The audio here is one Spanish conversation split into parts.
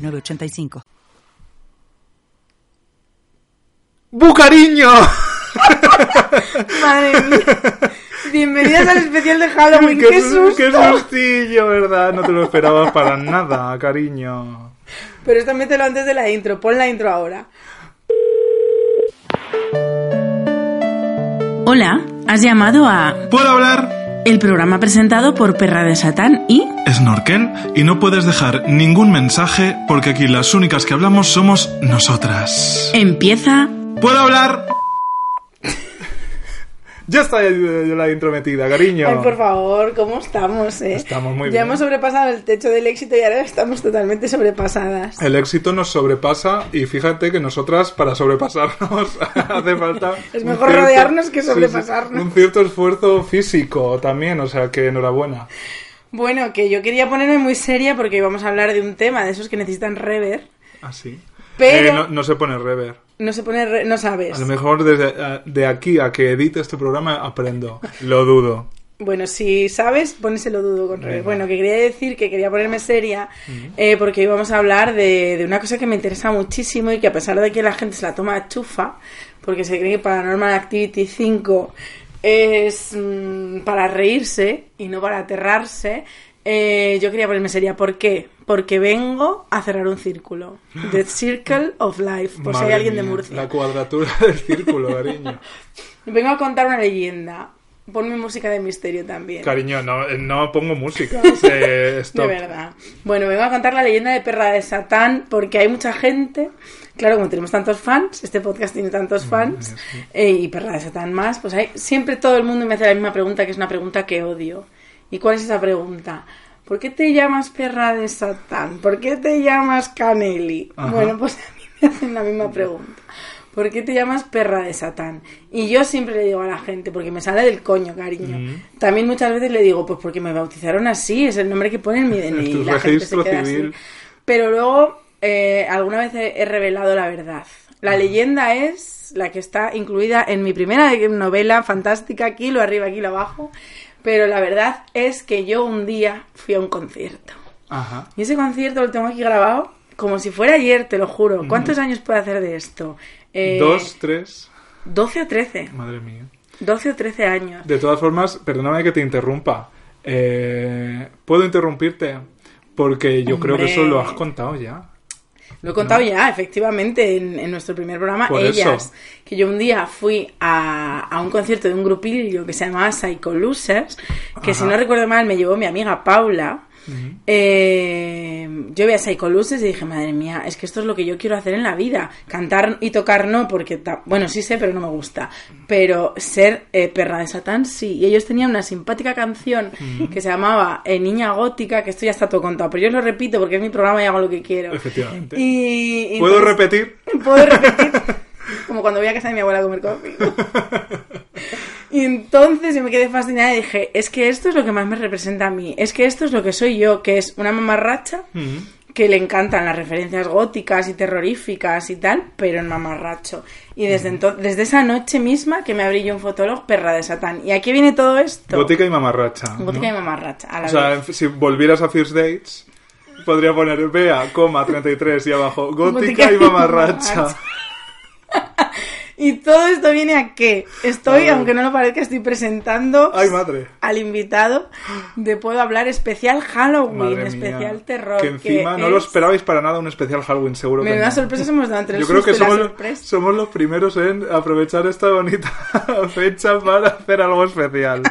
906985. ¡Bucariño! Madre mía. Bienvenidas al especial de Halloween. ¡Qué, ¡Qué susto! ¡Qué sustillo, verdad! No te lo esperabas para nada, cariño. Pero esto mételo antes de la intro. Pon la intro ahora. Hola, has llamado a ¿Puedo hablar? El programa presentado por Perra de Satán y Snorkel, y no puedes dejar ningún mensaje porque aquí las únicas que hablamos somos nosotras. empieza ¿Puedo hablar? Ya está ya la intro metida, cariño. Ay, por favor, ¿cómo estamos, eh? Estamos muy ya bien. hemos sobrepasado el techo del éxito y ahora estamos totalmente sobrepasadas. El éxito nos sobrepasa y fíjate que nosotras para sobrepasarnos hace falta... Es mejor rodearnos que sobrepasarnos. un cierto esfuerzo físico también, o sea que enhorabuena. Bueno, que yo quería ponerme muy seria porque vamos a hablar de un tema de esos que necesitan rever. Así. Pero- Eh, no, no se pone rever. No se pone, re- no sabes. A lo mejor desde eh, de aquí a que edite este programa aprendo. Lo dudo. Bueno, si sabes, póneselo dudo con rever. Bueno, que quería decir que quería ponerme seria eh, porque hoy vamos a hablar de, de una cosa que me interesa muchísimo y que a pesar de que la gente se la toma a chufa, porque se cree que Paranormal Activity 5 es mm, para reírse y no para aterrarse, eh, yo quería ponerme seria. ¿Por qué? Porque vengo a cerrar un círculo. The Circle of Life, por si hay alguien de Murcia. La cuadratura del círculo, cariño. Vengo a contar una leyenda. Ponme música de misterio también. Cariño, no, no pongo música. eh, De verdad. Bueno, vengo a contar la leyenda de Perra de Satán porque hay mucha gente. Claro, como tenemos tantos fans, este podcast tiene tantos fans, eh, y Perra de Satán más, pues hay, siempre todo el mundo me hace la misma pregunta, que es una pregunta que odio. ¿Y cuál es esa pregunta? ¿Por qué te llamas Perra de Satán? ¿Por qué te llamas Caneli? Ajá. Bueno, pues a mí me hacen la misma pregunta. ¿Por qué te llamas perra de Satán? Y yo siempre le digo a la gente, porque me sale del coño, cariño. Mm. También muchas veces le digo, pues porque me bautizaron así, es el nombre que pone en mi DNI. tu la gente se queda civil. así. Pero luego, eh, alguna vez he, he revelado la verdad. La leyenda es la que está incluida en mi primera novela fantástica, aquí lo arriba, aquí lo abajo. Pero la verdad es que yo un día fui a un concierto. Ajá. Y ese concierto lo tengo aquí grabado como si fuera ayer, te lo juro. ¿Cuántos años puedo hacer de esto? Eh, Dos, tres. 12 o 13. Madre mía. 12 o 13 años. De todas formas, perdóname que te interrumpa. Eh, ¿Puedo interrumpirte? Porque yo creo que eso lo has contado ya. Lo he contado ya, efectivamente, en, en nuestro primer programa, Por Ellas. eso. Que yo un día fui a, a un concierto de un grupillo que se llamaba Psycho Losers, que si no recuerdo mal me llevó mi amiga Paula. Eh, yo vi a Psycho Losers y dije, madre mía, es que esto es lo que yo quiero hacer en la vida. Cantar y tocar no, porque, ta- bueno, sí sé, pero no me gusta. Pero ser eh, perra de Satán sí. Y ellos tenían una simpática canción que se llamaba eh, Niña Gótica, que esto ya está todo contado, pero yo lo repito porque es mi programa y hago lo que quiero. Efectivamente. Y, y ¿Puedo entonces- repetir? Puedo repetir. Como cuando voy a casa de mi abuela a comer coffee. Y entonces yo me quedé fascinada y dije, es que esto es lo que más me representa a mí. Es que esto es lo que soy yo, que es una mamarracha Mm. que le encantan las referencias góticas y terroríficas y tal, pero en mamarracho. Y desde entonces, desde esa noche misma que me abrí yo un fotólogo perra de Satán. ¿Y aquí viene todo esto? Gótica y mamarracha. ¿no? Gótica y mamarracha. A la O sea, si volvieras a First Dates, podría poner Bea, coma, 33 y abajo, gótica, Gótica y y mamarracha. Y todo esto viene a qué? Estoy, A aunque no lo parezca, estoy presentando Ay, madre. al invitado de Puedo Hablar especial Halloween, Madre mía. especial terror. Que encima no lo es- esperabais para nada un especial Halloween, seguro que Menudas no. sorpresas hemos dado entre Yo creo que sorpresa. somos los primeros en aprovechar esta bonita fecha para hacer algo especial.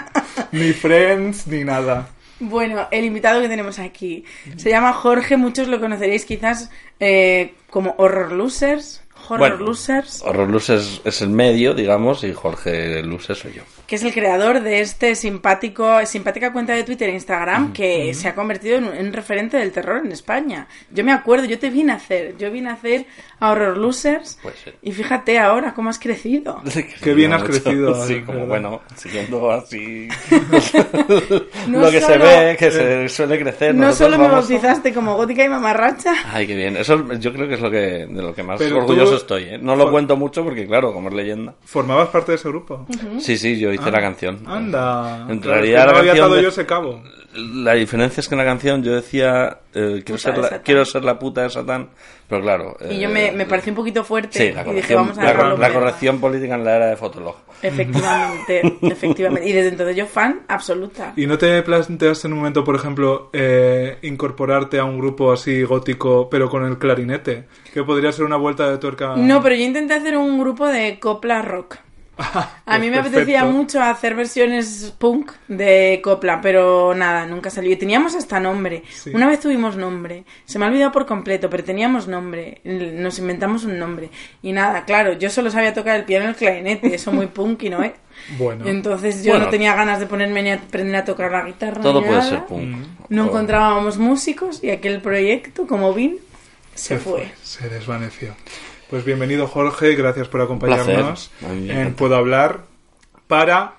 Ni Friends, ni nada. Bueno, el invitado que tenemos aquí se llama Jorge, muchos lo conoceréis quizás eh, como Horror Losers. Horror Bueno, Losers. Horror Luz es, el medio, digamos, y Jorge Luz soy yo. Que es el creador de este simpático, simpática cuenta de Twitter e Instagram que se ha convertido en un, en un referente del terror en España. Yo me acuerdo, yo te vine a hacer, yo vine a hacer a Horror Losers Pues sí. y fíjate ahora cómo has crecido. Qué bien has crecido, Sí, como bueno, siguiendo así No lo que se ve, que se suele crecer. No solo me vamos- bautizaste como gótica y mamarracha, Ay, qué bien. Eso yo creo que es lo que de lo que más Pero orgulloso tú- estoy. ¿eh? No lo cuento mucho porque, claro, como es leyenda. ¿Formabas parte de ese grupo? Sí, sí, yo hice la canción. Anda. En Claro, es que realidad no la había canción yo ese cabo. La diferencia es que en la canción yo decía eh, quiero, ser de la, quiero ser la puta de Satán, pero claro. y yo eh, me, me pareció un poquito fuerte Sí, la y dije, corrección, vamos a la, la fuera. corrección política en la era de Fotolog. Efectivamente, efectivamente. Y desde entonces yo fan absoluta. ¿Y no te planteaste en un momento, por ejemplo, eh, incorporarte a un grupo así gótico, pero con el clarinete? Que podría ser una vuelta de tuerca. No, pero yo intenté hacer un grupo de copla rock. A mí me apetecía mucho hacer versiones punk de copla, pero nada, nunca salió. Y teníamos hasta nombre. Sí. Una vez tuvimos nombre. Se me ha olvidado por completo, pero teníamos nombre. Nos inventamos un nombre. Y nada, claro, yo solo sabía tocar el piano y el clarinete. Eso muy punky, ¿no? ¿Eh? Bueno. Entonces yo Bueno. no tenía ganas de ponerme ni a aprender a tocar la guitarra. Todo ni puede nada. ser punk. No O- encontrábamos músicos y aquel proyecto, como Vin, se fue. Se desvaneció. Pues bienvenido, Jorge. Gracias por acompañarnos en. Puedo Hablar para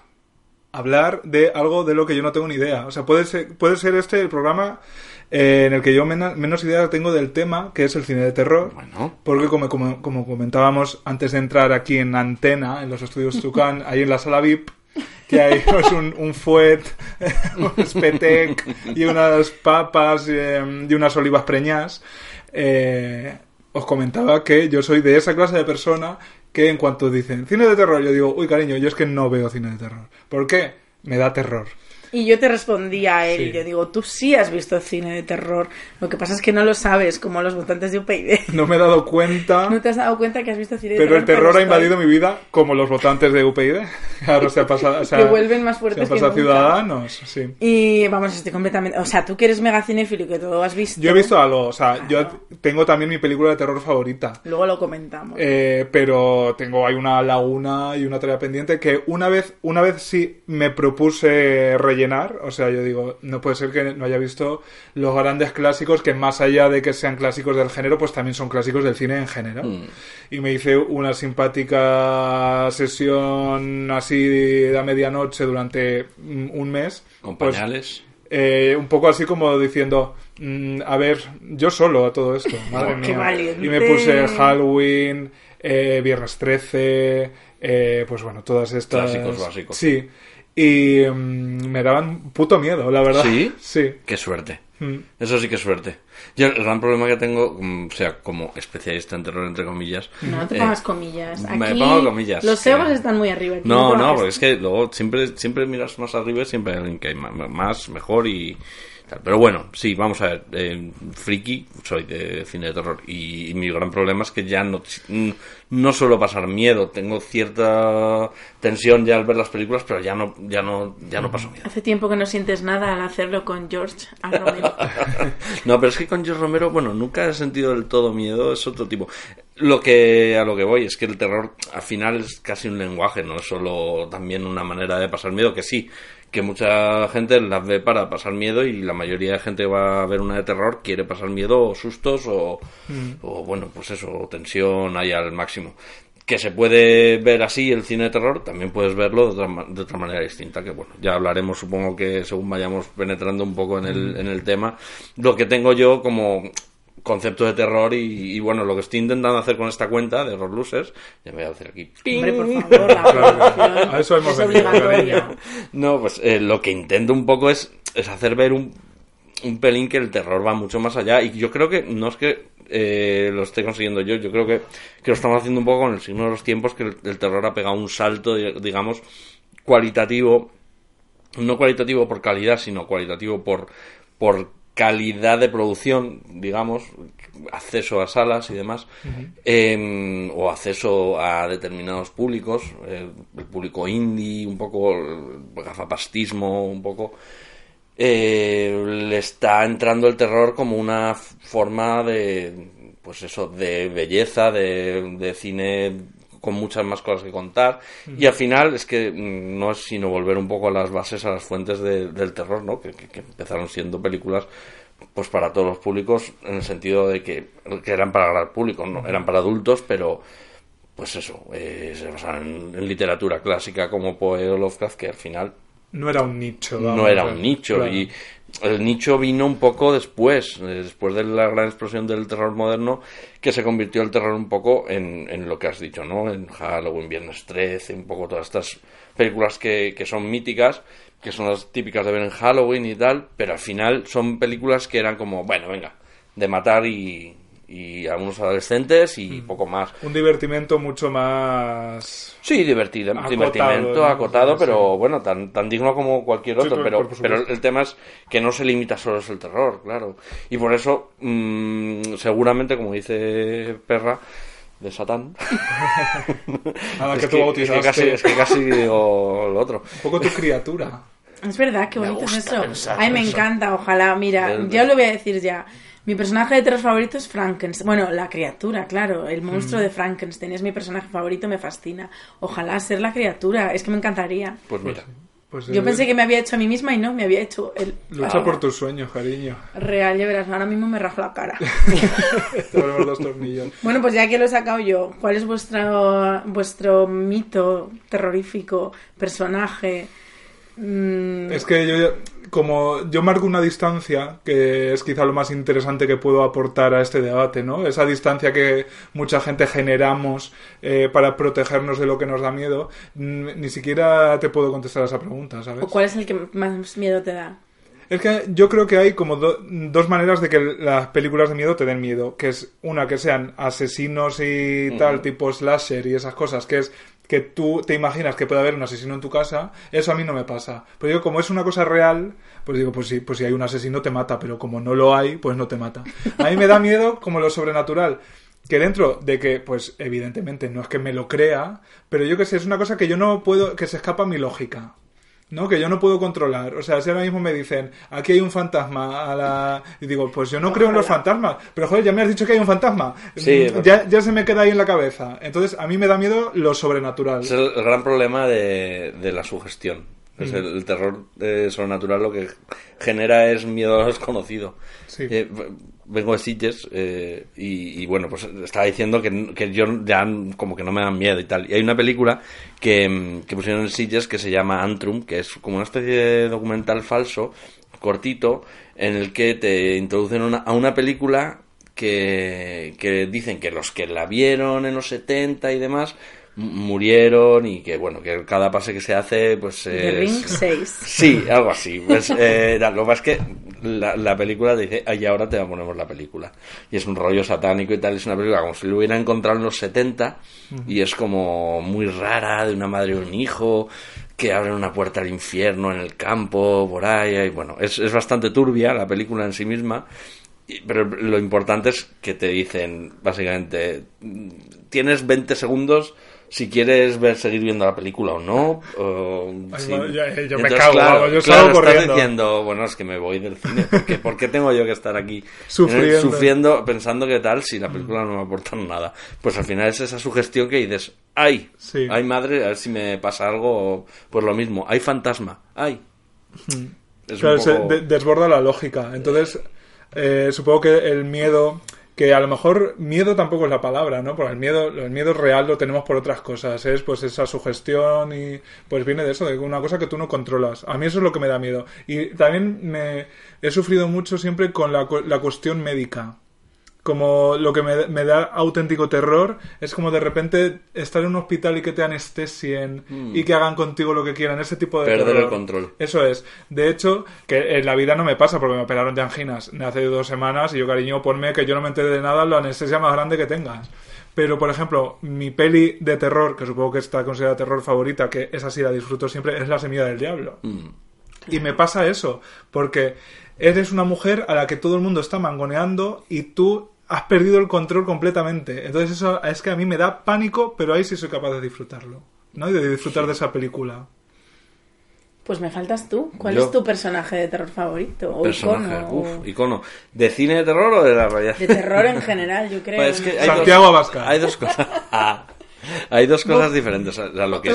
hablar de algo de lo que yo no tengo ni idea. O sea, puede ser, puede ser este el programa eh, en el que yo mena- menos idea tengo del tema, que es el cine de terror. Bueno. Porque como, como, como comentábamos antes de entrar aquí en Antena, en los estudios Tucán, ahí en la sala VIP, que hay pues, un, un fuet, un spetec y unas papas eh, y unas olivas preñas, eh, os comentaba que yo soy de esa clase de persona que en cuanto dicen cine de terror, yo digo, uy cariño, yo es que no veo cine de terror. ¿Por qué? Me da terror. Y yo te respondí a él, Sí. yo digo, tú sí has visto cine de terror, lo que pasa es que no lo sabes, como los votantes de UPyD. No me he dado cuenta, ¿No te has dado cuenta que has visto cine de pero terror? el terror ha Pero invadido mi vida como los votantes de UPyD. Ahora se ha pasado, o sea, Que vuelven más se fuertes han que pasado nunca. ciudadanos, sí. Y vamos, estoy completamente... O sea, tú que eres mega cinéfilo y que todo has visto... Yo he visto algo, o sea, yo tengo también mi película de terror favorita. Luego lo comentamos. Eh, pero tengo hay una laguna y una tarea pendiente que una vez una vez sí me propuse rellenar o sea yo digo no puede ser que no haya visto los grandes clásicos que más allá de que sean clásicos del género pues también son clásicos del cine en general y me hice una simpática sesión así de a medianoche durante mm, un mes Con pues, pañales. eh, un poco así como diciendo, mm, a ver, yo solo a todo esto, madre mía. valiente. Y me puse Halloween, eh, Viernes 13, eh, pues bueno, todas estas... Clásicos básicos. Sí, y mm, me daban puto miedo, la verdad. ¿Sí? Sí. Qué suerte. Mm. Eso sí que es suerte. Yo el gran problema que tengo, mm, o sea, como especialista en terror, entre comillas... no te eh, pongas comillas. Aquí me pongo comillas, Los egos están muy arriba. aquí No, no, porque es que luego siempre, siempre miras más arriba y siempre hay alguien que hay más, mejor y. Pero bueno, sí, vamos a ver. eh, friki, soy de cine de terror y, y mi gran problema es que ya no, no suelo pasar miedo. Tengo cierta tensión ya al ver las películas, pero ya no, ya no, ya no paso miedo. Hace tiempo que no sientes nada al hacerlo con George A. Romero. No, pero es que con George Romero, bueno, nunca he sentido del todo miedo, es otro tipo. Lo que a lo que voy es que el terror al final es casi un lenguaje, no es solo también una manera de pasar miedo, que sí, que mucha gente las ve para pasar miedo y la mayoría de gente va a ver una de terror, quiere pasar miedo o sustos o, o bueno, pues eso, tensión ahí al máximo. Que se puede ver así el cine de terror, también puedes verlo de otra, de otra manera distinta, que bueno, ya hablaremos supongo que según vayamos penetrando un poco en el, en el tema, lo que tengo yo como concepto de terror y, y, bueno, lo que estoy intentando hacer con esta cuenta de Horror Losers, ya me voy a hacer aquí. Hombre, por favor, la promoción A eso hemos es venido. No, pues eh, lo que intento un poco es, es hacer ver un, un pelín que el terror va mucho más allá. Y yo creo que no es que eh, lo esté consiguiendo yo, yo creo que, que lo estamos haciendo un poco con el signo de los tiempos, que el, el terror ha pegado un salto, digamos, cualitativo. No cualitativo por calidad, sino cualitativo por, por calidad de producción, digamos, acceso a salas y demás, eh, o acceso a determinados públicos, eh, el público indie, un poco el gafapastismo, un poco, eh, le está entrando el terror como una forma de, pues eso, de belleza, de, de cine con muchas más cosas que contar. Y al final es que mm, no es sino volver un poco a las bases, a las fuentes de- del terror, ¿no? Que, que- que empezaron siendo películas pues para todos los públicos en el sentido de que, que eran para el gran público, no eran para adultos, pero pues eso, eh, se basaban en, en literatura clásica como Poe o Lovecraft, que al final No era un nicho. no era un nicho claro. y el nicho vino un poco después, eh, después de la gran explosión del terror moderno, que se convirtió el terror un poco en, en lo que has dicho, ¿no? En Halloween, Viernes 13, un poco todas estas películas que, que son míticas, que son las típicas de ver en Halloween y tal, pero al final son películas que eran como, bueno, venga, de matar y, y a unos adolescentes Mm. y poco más. Un divertimento mucho más... Sí, divertido, Acotado, divertimento ¿no? acotado, Sí. pero bueno, tan, tan digno como cualquier otro. pero, pero el tema es que no se limita solo es el terror, claro. Y por eso, mm, seguramente, como dice Perra, de Satán. A la es, que tú es, bautizaste. que casi, es que casi digo lo otro. Un poco tu criatura. Es verdad, qué bonito es eso. Ay, me eso. encanta, ojalá. Mira, Del- yo lo voy a decir ya. Mi personaje de terror favorito es Frankenstein. Bueno, la criatura, claro. El monstruo Mm. de Frankenstein es mi personaje favorito, me fascina. Ojalá ser la criatura, es que me encantaría. Pues mira, Pues, Yo eh, pensé que me había hecho a mí misma y no, me había hecho el... Lucha Ah, por tus sueños, cariño. Real, ya verás, ahora mismo me rajo la cara. Te volvemos los tornillos. Bueno, pues ya que lo he sacado yo, ¿cuál es vuestro, vuestro mito terrorífico, personaje? Mm, Es que yo, como yo marco una distancia, que es quizá lo más interesante que puedo aportar a este debate, ¿no? Esa distancia que mucha gente generamos eh, para protegernos de lo que nos da miedo, ni siquiera te puedo contestar a esa pregunta, ¿sabes? ¿O cuál es el que más miedo te da? Es que yo creo que hay como do- dos maneras de que las películas de miedo te den miedo, que es una que sean asesinos y tal, tipo slasher y esas cosas, que es que tú te imaginas que puede haber un asesino en tu casa, eso a mí no me pasa. Pero yo como es una cosa real, pues digo, pues sí, pues si hay un asesino te mata, pero como no lo hay, pues no te mata. A mí me da miedo como lo sobrenatural. Que dentro de que, pues evidentemente no es que me lo crea, pero yo que sé, es una cosa que yo no puedo, que se escapa a mi lógica. ¿No? Que yo no puedo controlar. O sea, si ahora mismo me dicen, aquí hay un fantasma a la... Y digo, pues yo no creo en los fantasmas. Pero joder, ya me has dicho que hay un fantasma. Sí, Mm, ya, ya se me queda ahí en la cabeza. Entonces, a mí me da miedo lo sobrenatural. es el, gran problema de, de la sugestión. Es el, el terror eh, sobrenatural lo que genera es miedo a lo desconocido. Sí. Eh, vengo de Sitges eh, y, bueno, pues estaba diciendo que, que yo ya como que no me dan miedo y tal. Y hay una película que, que pusieron en Sitges que se llama Antrum, que es como una especie de documental falso, cortito, en el que te introducen una- a una película que, que dicen que los que la vieron en los 70 y demás murieron y que bueno que cada pase que se hace pues The es- Ring 6. Sí, algo así. Pues, eh, lo es que la, la película dice, "Ah, y ahora te ponemos la película. Y es un rollo satánico y tal, es una película como si lo hubiera encontrado en los 70 y es como muy rara, de una madre y un hijo que abren una puerta al infierno en el campo, por ahí, y bueno, es, es bastante turbia la película en sí misma. Pero lo importante es que te dicen, básicamente, tienes 20 segundos si quieres ver seguir viendo la película o no. o Ay, si- yo- yo me cago, claro, yo claro, salgo estás diciendo, bueno, es que me voy del cine. porque ¿Por qué tengo yo que estar aquí Sufriendo. eh, sufriendo, pensando que tal, si la película no me aporta nada? Pues al final es esa sugestión que dices, ¡ay! Sí. ¡ay madre! A ver si me pasa algo, pues lo mismo. ¡hay fantasma! ¡ay! Es Claro, se desborda la lógica. Entonces, eh, supongo que el miedo, que a lo mejor miedo tampoco es la palabra, ¿no? Porque el miedo, el miedo real lo tenemos por otras cosas, es pues esa sugestión y pues viene de eso, de una cosa que tú no controlas. A mí eso es lo que me da miedo. Y también me he sufrido mucho siempre con la, la cuestión médica. Como lo que me, me da auténtico terror es como de repente estar en un hospital y que te anestesien y que hagan contigo lo que quieran, ese tipo de. Perder el control. Eso es. De hecho, que en la vida no me pasa porque me operaron de anginas hace dos semanas y yo, cariño, ponme que yo no me enteré de nada, la anestesia más grande que tengas. Pero, por ejemplo, mi peli de terror, que supongo que está considerada terror favorita, que esa sí la disfruto siempre, es La Semilla del Diablo. Mm. Y me pasa eso, porque eres una mujer a la que todo el mundo está mangoneando y tú has perdido el control completamente. Entonces eso es que a mí me da pánico, pero ahí sí soy capaz de disfrutarlo. ¿no? Y de disfrutar de esa película. Pues me faltas tú. ¿Cuál Yo. es tu personaje de terror favorito? O personaje, icono. uf, o- icono. ¿De cine de terror o de la realidad? De terror en general, yo creo. Pues es que hay Santiago dos, Abascal. Hay dos cosas. Ah, Hay dos cosas diferentes. O sea, lo, que,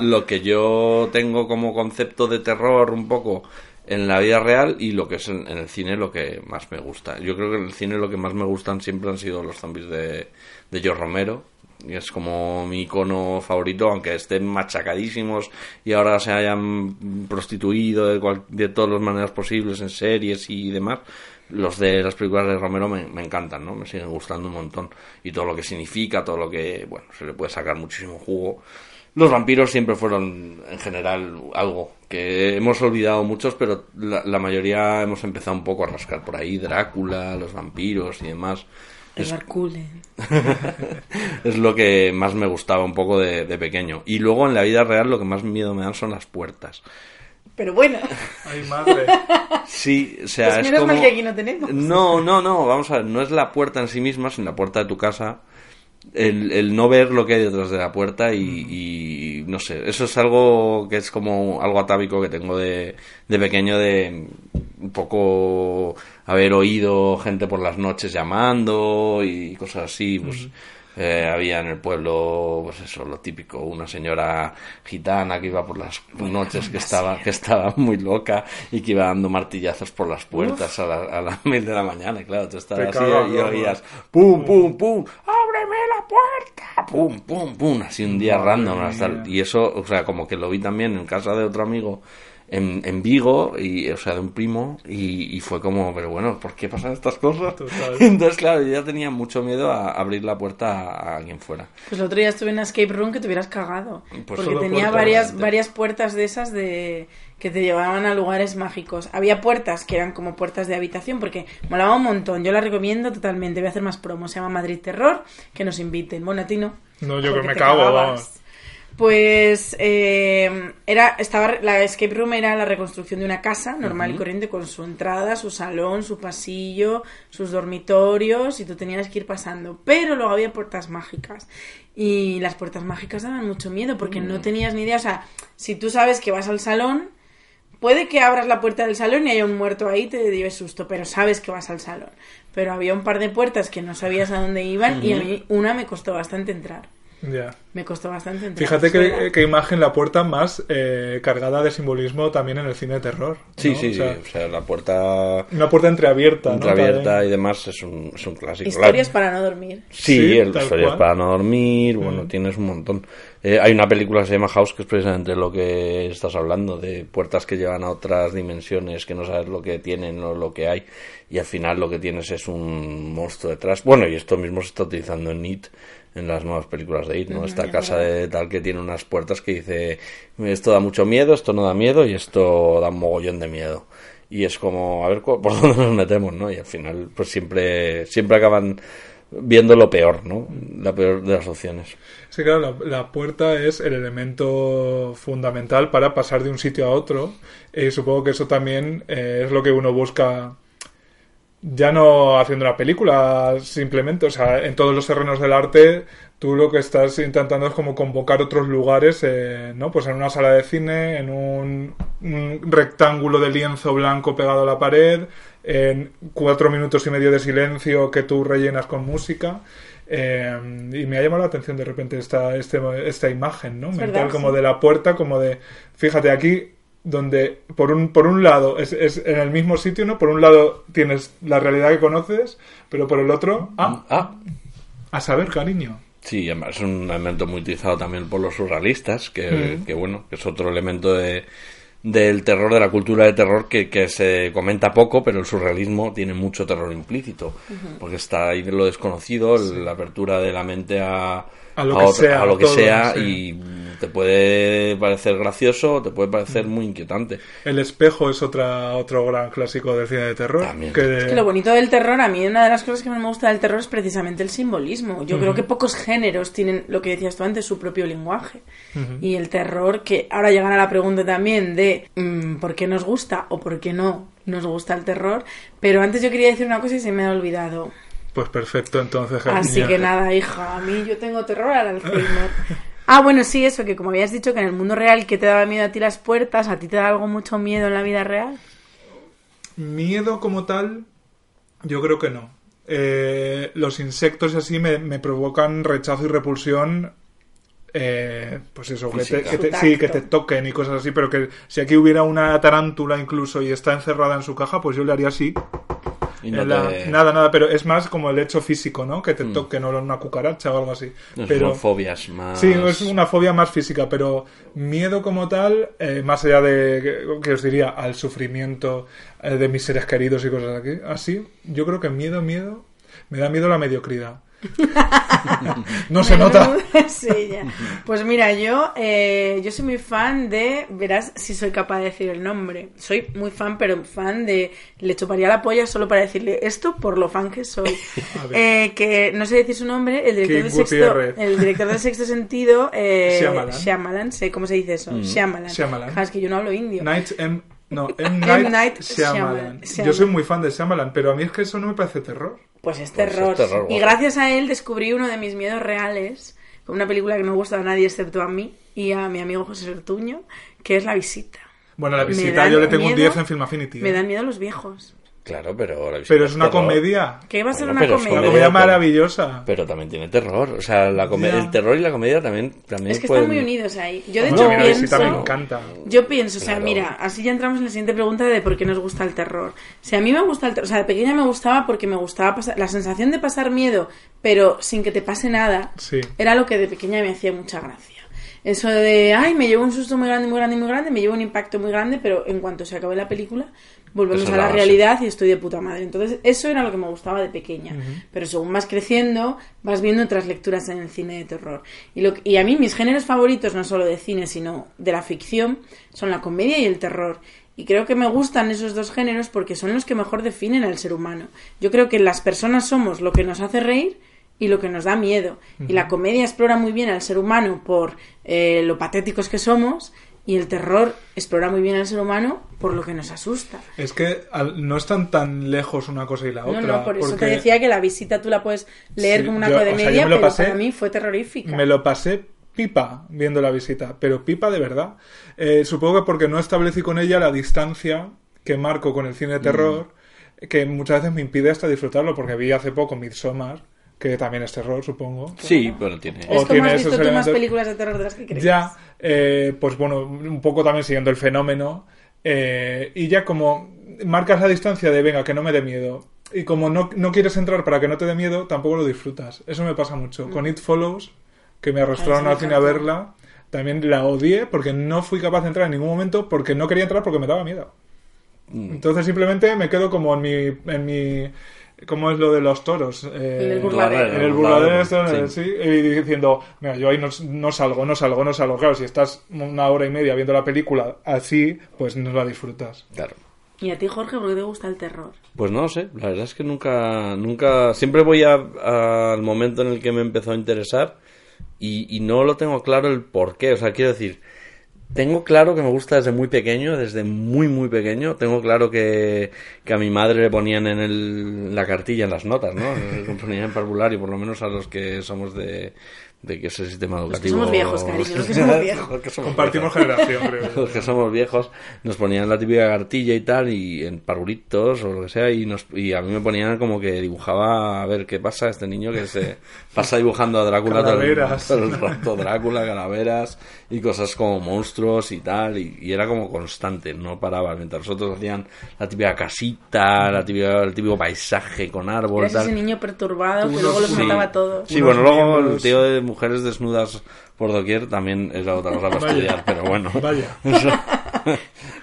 lo que yo tengo como concepto de terror un poco en la vida real y lo que es en, en el cine lo que más me gusta. Yo creo que en el cine lo que más me gustan siempre han sido los zombies de, de George Romero. Y es como mi icono favorito, aunque estén machacadísimos y ahora se hayan prostituido de, cual- de todas las maneras posibles en series y demás. Los de las películas de Romero me, me encantan, ¿no? Me siguen gustando un montón. Y todo lo que significa, todo lo que, bueno, se le puede sacar muchísimo jugo. Los vampiros siempre fueron, en general, algo que hemos olvidado muchos, pero la, la mayoría hemos empezado un poco a rascar por ahí. Drácula, los vampiros y demás. Es, es lo que más me gustaba un poco de, de pequeño. Y luego en la vida real lo que más miedo me dan son las puertas. Pero bueno, Ay, madre. Sí, o sea, pues es menos como... mal que aquí no tenemos. No, no, no, vamos a ver, no es la puerta en sí misma, sino la puerta de tu casa. El, el no ver lo que hay detrás de la puerta y, y no sé, eso es algo que es como algo atávico que tengo de, de pequeño de un poco haber oído gente por las noches llamando y cosas así, pues eh, había en el pueblo, pues eso, lo típico, una señora gitana que iba por las noches que estaba, que estaba muy loca y que iba dando martillazos por las puertas a, la- a las mil de la mañana, y claro, tú estabas así y oías pum, pum, pum, ábreme la puerta, pum, pum, pum, así un día Madre random, hasta, y eso, o sea, como que lo vi también en casa de otro amigo en, en Vigo, y, o sea, de un primo, y, y fue como, pero bueno, ¿por qué pasan estas cosas? Total. Entonces, claro, yo ya tenía mucho miedo a abrir la puerta a, a alguien fuera. Pues el otro día estuve en una escape room que te hubieras cagado. Pues porque tenía puertas, varias, varias puertas de esas de que te llevaban a lugares mágicos. Había puertas que eran como puertas de habitación porque molaba un montón. Yo la recomiendo totalmente. Voy a hacer más promo. Se llama Madrid Terror. Que nos inviten. Bueno, a ti no. No, yo que me cago, vamos. Pues eh, era, estaba, la escape room era la reconstrucción de una casa normal y corriente con su entrada, su salón, su pasillo, sus dormitorios y tú tenías que ir pasando. Pero luego había puertas mágicas y las puertas mágicas daban mucho miedo porque no tenías ni idea. O sea, si tú sabes que vas al salón, puede que abras la puerta del salón y haya un muerto ahí y te lleves susto, pero sabes que vas al salón. Pero había un par de puertas que no sabías a dónde iban y a mí una me costó bastante entrar. Me costó bastante entrar. Fíjate que, que imagen la puerta más eh, cargada de simbolismo también en el cine de terror. Sí, ¿no? sí, O sea, sí. O sea, la puerta Una puerta entreabierta, ¿no? entreabierta y demás es un, es un clásico. Historias La- para no dormir. Sí, Sí, el historias cual. para no dormir, bueno, tienes un montón. Eh, hay una película que se llama House que es precisamente lo que estás hablando, de puertas que llevan a otras dimensiones que no sabes lo que tienen o lo que hay y al final lo que tienes es un monstruo detrás. Bueno, y esto mismo se está utilizando en It, en las nuevas películas de It, ¿no? Esta es casa verdad. de tal que tiene unas puertas que dice esto da mucho miedo, esto no da miedo y esto da un mogollón de miedo. Y es como, a ver cu- por dónde nos metemos, ¿no? Y al final, pues siempre, siempre acaban viendo lo peor, ¿no? La peor de las opciones. Sí, claro, la, la puerta es el elemento fundamental para pasar de un sitio a otro. Y supongo que eso también eh, es lo que uno busca, ya no haciendo una película, simplemente, o sea, en todos los terrenos del arte, tú lo que estás intentando es como convocar otros lugares, eh, ¿no? Pues en una sala de cine, en un, un rectángulo de lienzo blanco pegado a la pared, en cuatro minutos y medio de silencio que tú rellenas con música. Eh, y me ha llamado la atención de repente esta, este, esta imagen, ¿no? Mental, como de la puerta, como de, fíjate, aquí donde por un, por un lado es, es en el mismo sitio, ¿no? Por un lado tienes la realidad que conoces, pero por el otro, ah, Ah, a saber, cariño. sí, además es un elemento muy utilizado también por los surrealistas, que, que bueno, que es otro elemento de, del terror, de la cultura de terror que, que se comenta poco, pero el surrealismo tiene mucho terror implícito, porque está ahí lo desconocido, la apertura de la mente a, A lo que otro- sea, a lo que todo, sea sí. y te puede parecer gracioso o te puede parecer muy inquietante. El espejo es otra, otro gran clásico del cine de terror. También. Que, Es que lo bonito del terror, a mí una de las cosas que más me gusta del terror es precisamente el simbolismo. Yo creo que pocos géneros tienen, lo que decías tú antes, su propio lenguaje. Y el terror, que ahora llegará la pregunta también de mm, por qué nos gusta o por qué no nos gusta el terror. Pero antes yo quería decir una cosa y se me ha olvidado. Pues perfecto, entonces. Así que nada, hija, a mí yo tengo terror al Alzheimer. Ah, bueno, sí, eso, que como habías dicho que en el mundo real que te daba miedo a ti las puertas, ¿a ti te da algo mucho miedo en la vida real? Miedo como tal, yo creo que no. Eh, los insectos y así me, me provocan rechazo y repulsión eh, pues eso, que te, Física. que te- Su sí, que te toquen y cosas así, pero que si aquí hubiera una tarántula incluso y está encerrada en su caja, pues yo le haría así. Y no En la- te- Nada, nada, pero es más como el hecho físico, ¿no? Que te Mm. toquen o una cucaracha o algo así. no pero son fobias más. Sí, es una fobia más física, pero miedo como tal, eh, más allá de, que- que os diría, al sufrimiento eh, de mis seres queridos y cosas aquí, así, yo creo que miedo, miedo, me da miedo la mediocridad. no se nota. sí, ya. Pues mira, yo, eh, yo soy muy fan de, verás si soy capaz de decir el nombre. Soy muy fan, pero fan de, le chuparía la polla solo para decirle esto por lo fan que soy. Eh, que no sé decir su nombre, el director, del sexto, el director del sexto sentido, eh, Shyamalan. Shyamalan, sé cómo se dice eso, Shyamalan. Shyamalan. Ja, es que yo no hablo indio. Night M. No, M. M. Night, Shyamalan. Shyamalan. Yo soy muy fan de Shyamalan, pero a mí es que eso no me parece terror. Pues es Pues es terror. y gracias a él descubrí uno de mis miedos reales, con una película que no gusta a nadie excepto a mí y a mi amigo José Sertuño, que es La Visita. Bueno, la visita yo le tengo un miedo- 10 en Film Affinity. Me ¿eh? dan miedo los viejos. Claro, pero. la Pero es una terror. comedia. Que iba a ser Bueno, una comedia. Una Comedia, comedia maravillosa. Pero también tiene terror. O sea, la come- Ya. el terror y la comedia también. también Es que pueden- están muy unidos ahí. Yo de Bueno, hecho pienso... me encanta. Yo pienso, o sea, Claro. mira, así ya entramos en la siguiente pregunta de por qué nos gusta el terror. Si a mí me gusta el terror, o sea, de pequeña me gustaba porque me gustaba pasar, la sensación de pasar miedo, pero sin que te pase nada, Sí. era lo que de pequeña me hacía mucha gracia. Eso de, ay, me llevo un susto muy grande, muy grande, muy grande, me llevo un impacto muy grande, pero en cuanto se acabe la película, volvemos a la realidad y estoy de puta madre. Entonces, eso era lo que me gustaba de pequeña. Pero según vas creciendo, vas viendo otras lecturas en el cine de terror. Y, lo, y a mí, mis géneros favoritos, no solo de cine, sino de la ficción, son la comedia y el terror. Y creo que me gustan esos dos géneros porque son los que mejor definen al ser humano. Yo creo que las personas somos lo que nos hace reír y lo que nos da miedo. Y la comedia explora muy bien al ser humano por eh, lo patéticos que somos y el terror explora muy bien al ser humano por lo que nos asusta. Es que no están tan lejos una cosa y la No, otra. no, por eso porque te decía que la visita tú la puedes leer Sí, como una yo- o sea, comedia, pero pasé- para mí fue terrorífica. Me lo pasé pipa viendo la visita, pero pipa de verdad. Eh, supongo que porque no establecí con ella la distancia que marco con el cine de terror, que muchas veces me impide hasta disfrutarlo, porque vi hace poco Midsommar, que también es terror, supongo. Sí, pero tiene. Es o como tiene has visto tú más películas de terror de las que crees. Ya, eh, pues bueno, un poco también siguiendo el fenómeno. eh, y ya como marcas la distancia de, venga, que no me dé miedo. Y como no, no quieres entrar para que no te dé miedo, tampoco lo disfrutas. Eso me pasa mucho. Con It Follows, que me arrastraron al cine a verla, también la odié porque no fui capaz de entrar en ningún momento porque no quería entrar porque me daba miedo. Mm. Entonces simplemente me quedo como en mi... En mi ¿Cómo es lo de los toros? Eh, En el burladero. en el burladero, esto, Sí. sí, y diciendo, mira, yo ahí no, no salgo, no salgo, no salgo. Claro, si estás una hora y media viendo la película así, pues no la disfrutas. Claro. ¿Y a ti, Jorge, por qué te gusta el terror? Pues no lo sé, la verdad es que nunca, nunca, siempre voy a- al momento en el que me empezó a interesar y, y no lo tengo claro el por qué, o sea, quiero decir, tengo claro que me gusta desde muy pequeño, desde muy muy pequeño, tengo claro que, que a mi madre le ponían en el, la cartilla, en las notas, ¿no? Le ponían en parvulario, por lo menos a los que somos de, de que ese sistema Los que educativo... somos viejos, cariño, los que somos viejos. Los que somos Compartimos viejos generación, creo. los que somos viejos, nos ponían la típica cartilla y tal, y en parvulitos o lo que sea, y, nos, y a mí me ponían como que dibujaba a ver qué pasa este niño que se pasa dibujando a Drácula todo el, Calaveras. todo el rato, Drácula, calaveras y cosas como monstruos y tal, y, y era como constante, no paraba, mientras nosotros hacían la típica casita, la típica, el típico paisaje con árbol, Eres tal. ese niño perturbado que luego los sí. mataba a todos. Sí, bueno, luego el tío de mujeres desnudas por doquier también es la otra cosa para estudiar, pero bueno. Vaya. Eso,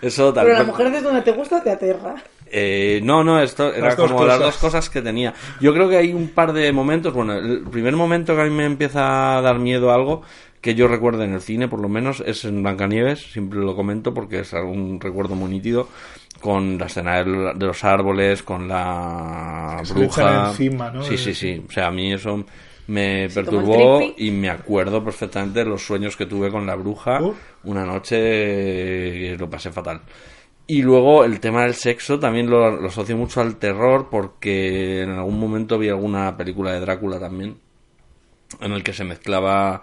eso tal Pero la mujer desde donde te gusta te aterra. Eh, no, no, esto era Las como las dos cosas que tenía. Yo creo que hay un par de momentos. Bueno, el primer momento que a mí me empieza a dar miedo algo que yo recuerdo en el cine, por lo menos, es en Blancanieves. Siempre lo comento porque es un recuerdo muy nítido. Con la escena de los árboles, con la Que se le echan bruja. encima, ¿no? Sí, sí, sí. O sea, a mí eso me perturbó y me acuerdo perfectamente de los sueños que tuve con la bruja Uf. una noche que lo pasé fatal. Y luego el tema del sexo también lo, lo asocio mucho al terror porque en algún momento vi alguna película de Drácula también en el que se mezclaba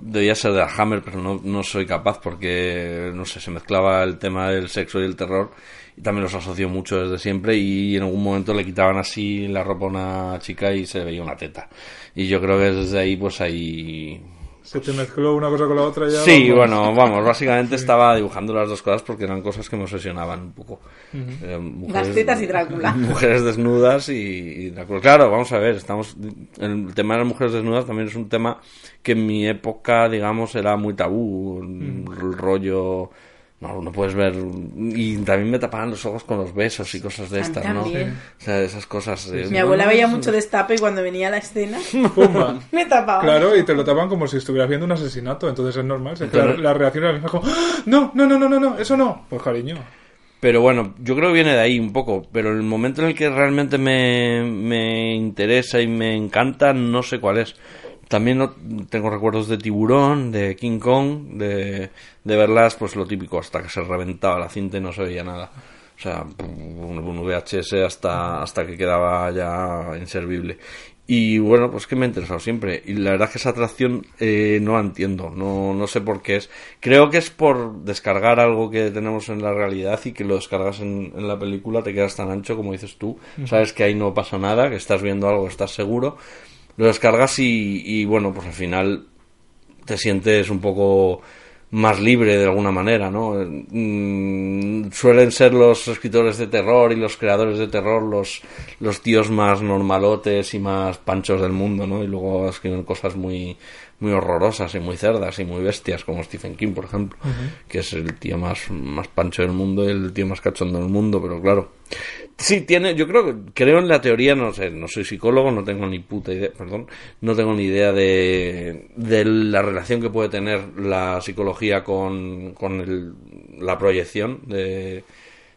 debía ser de la Hammer pero no, no soy capaz porque no sé se mezclaba el tema del sexo y el terror y también los asocio mucho desde siempre y en algún momento le quitaban así la ropa a una chica y se veía una teta y yo creo que desde ahí pues hay Se te mezcló una cosa con la otra ya. Sí, vamos. bueno, vamos, básicamente estaba dibujando las dos cosas porque eran cosas que me obsesionaban un poco. Eh, mujeres- Las tetas y Drácula. Mujeres desnudas y, y Drácula. Claro, vamos a ver, estamos el tema de las mujeres desnudas también es un tema que en mi época, digamos, era muy tabú, el rollo no, no puedes ver y también me tapaban los ojos con los besos y cosas de estas, ¿no? también. O sea, esas cosas. de- Mi abuela veía mucho destape y cuando venía a la escena Pumba. me tapaba. Claro, y te lo tapan como si estuvieras viendo un asesinato, entonces es normal. la, reacción es la misma como, ¡Ah! no, no, no, no, no, no, eso no. Pues cariño. Pero bueno, yo creo que viene de ahí un poco. Pero el momento en el que realmente me, me interesa y me encanta, no sé cuál es. También no- tengo recuerdos de Tiburón, de King Kong, de, de verlas, pues lo típico, hasta que se reventaba la cinta y no se veía nada. O sea, un, un VHS hasta, hasta que quedaba ya inservible. Y bueno, pues que me ha interesado siempre. Y la verdad es que esa atracción eh, no la entiendo. No, no sé por qué es. Creo que es por descargar algo que tenemos en la realidad y que lo descargas en, en la película, te quedas tan ancho como dices tú. Sabes que ahí no pasa nada, que estás viendo algo, estás seguro. Lo descargas y, y bueno, pues al final te sientes un poco más libre de alguna manera, ¿no? Mm, suelen ser los escritores de terror y los creadores de terror los, los tíos más normalotes y más panchos del mundo, ¿no? Y luego escriben cosas muy, muy horrorosas y muy cerdas y muy bestias, como Stephen King, por ejemplo, que es el tío más, más pancho del mundo y el tío más cachondo del mundo, pero claro. Sí, tiene, yo creo creo en la teoría, no sé, no soy psicólogo, no tengo ni puta idea, perdón, no tengo ni idea de, de la relación que puede tener la psicología con, con el- la proyección de,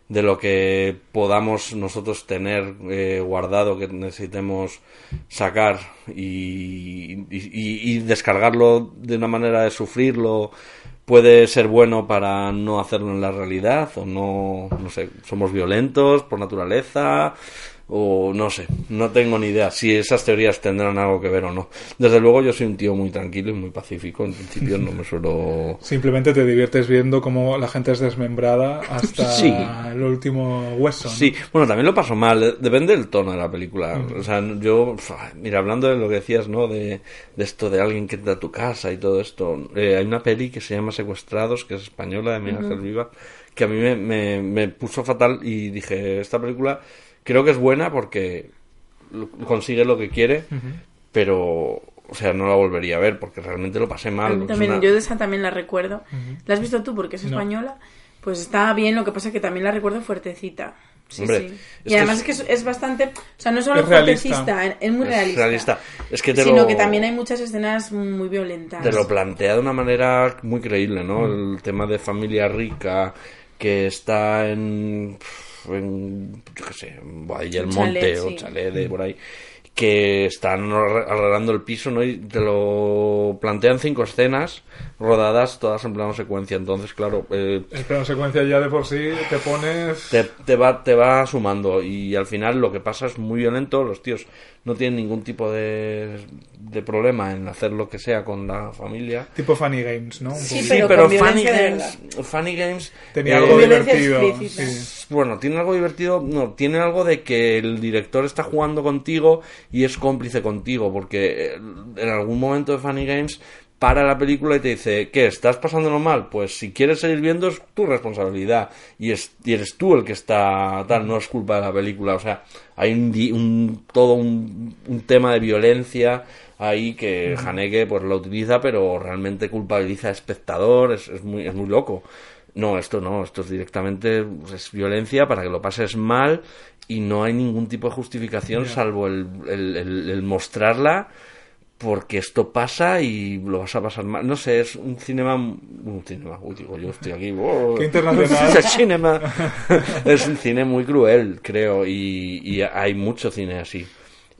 de lo que podamos nosotros tener eh, guardado que necesitemos sacar y, y- y- descargarlo de una manera de sufrirlo puede ser bueno para no hacerlo en la realidad o no no sé somos violentos por naturaleza o no sé no tengo ni idea si esas teorías tendrán algo que ver o no desde luego yo soy un tío muy tranquilo y muy pacífico en principio no me suelo Simplemente te diviertes viendo cómo la gente es desmembrada hasta Sí. el último hueso. ¿no? Sí, bueno, también lo paso mal, eh, depende del tono de la película. O sea, yo, mira, hablando de lo que decías, ¿no? De, de esto de alguien que entra a tu casa y todo esto. eh, hay una peli que se llama Secuestrados, que es española, de Miguel Ángel Viva, que a mí me, me, me puso fatal y dije, esta película creo que es buena porque consigue lo que quiere, pero, o sea, no la volvería a ver porque realmente lo pasé mal. también, una- yo de esa también la recuerdo. ¿La has visto tú porque es No. española? Pues está bien, lo que pasa es que también la recuerdo fuertecita. Sí, Hombre, sí. Y que además es- es que es, es bastante, o sea, no solo Es realista. fuertecista, es muy es realista. realista. Es que te sino lo- que también hay muchas escenas muy violentas. Te lo plantea de una manera muy creíble, ¿no? El tema de familia rica que está en, en yo qué sé, en Boadilla del Monte chalet, o sí. chalet de por ahí, que están arre- arreglando el piso, ¿no? Y te lo plantean cinco escenas rodadas todas en plano secuencia. Entonces, claro, eh, El plano secuencia ya de por sí te pones... te, te va, te va sumando y al final lo que pasa es muy violento. Los tíos no tienen ningún tipo de, de problema en hacer lo que sea con la familia. Tipo Funny Games, ¿no? Un Sí, poco. pero Funny Games, Funny Games Tenía eh, algo divertido. sí. bueno, tiene algo divertido, no, tiene algo de que el director está jugando contigo y es cómplice contigo, porque eh, en algún momento de Funny Games para la película y te dice, ¿qué? ¿Estás pasándolo mal? Pues si quieres seguir viendo es tu responsabilidad y, es, y eres tú el que está tal, no es culpa de la película, o sea, hay un, un todo un, un tema de violencia ahí que Haneke pues lo utiliza, pero realmente culpabiliza al espectador, es, es muy, es muy loco. No, esto no, esto es directamente pues, es violencia para que lo pases mal y no hay ningún tipo de justificación salvo el, el- el- el mostrarla porque esto pasa y lo vas a pasar mal. No sé, es un cinema... Un cinema, uy, digo, yo estoy aquí... oh. Qué internacional. Es cinema. es un cine muy cruel, creo, y, y hay mucho cine así.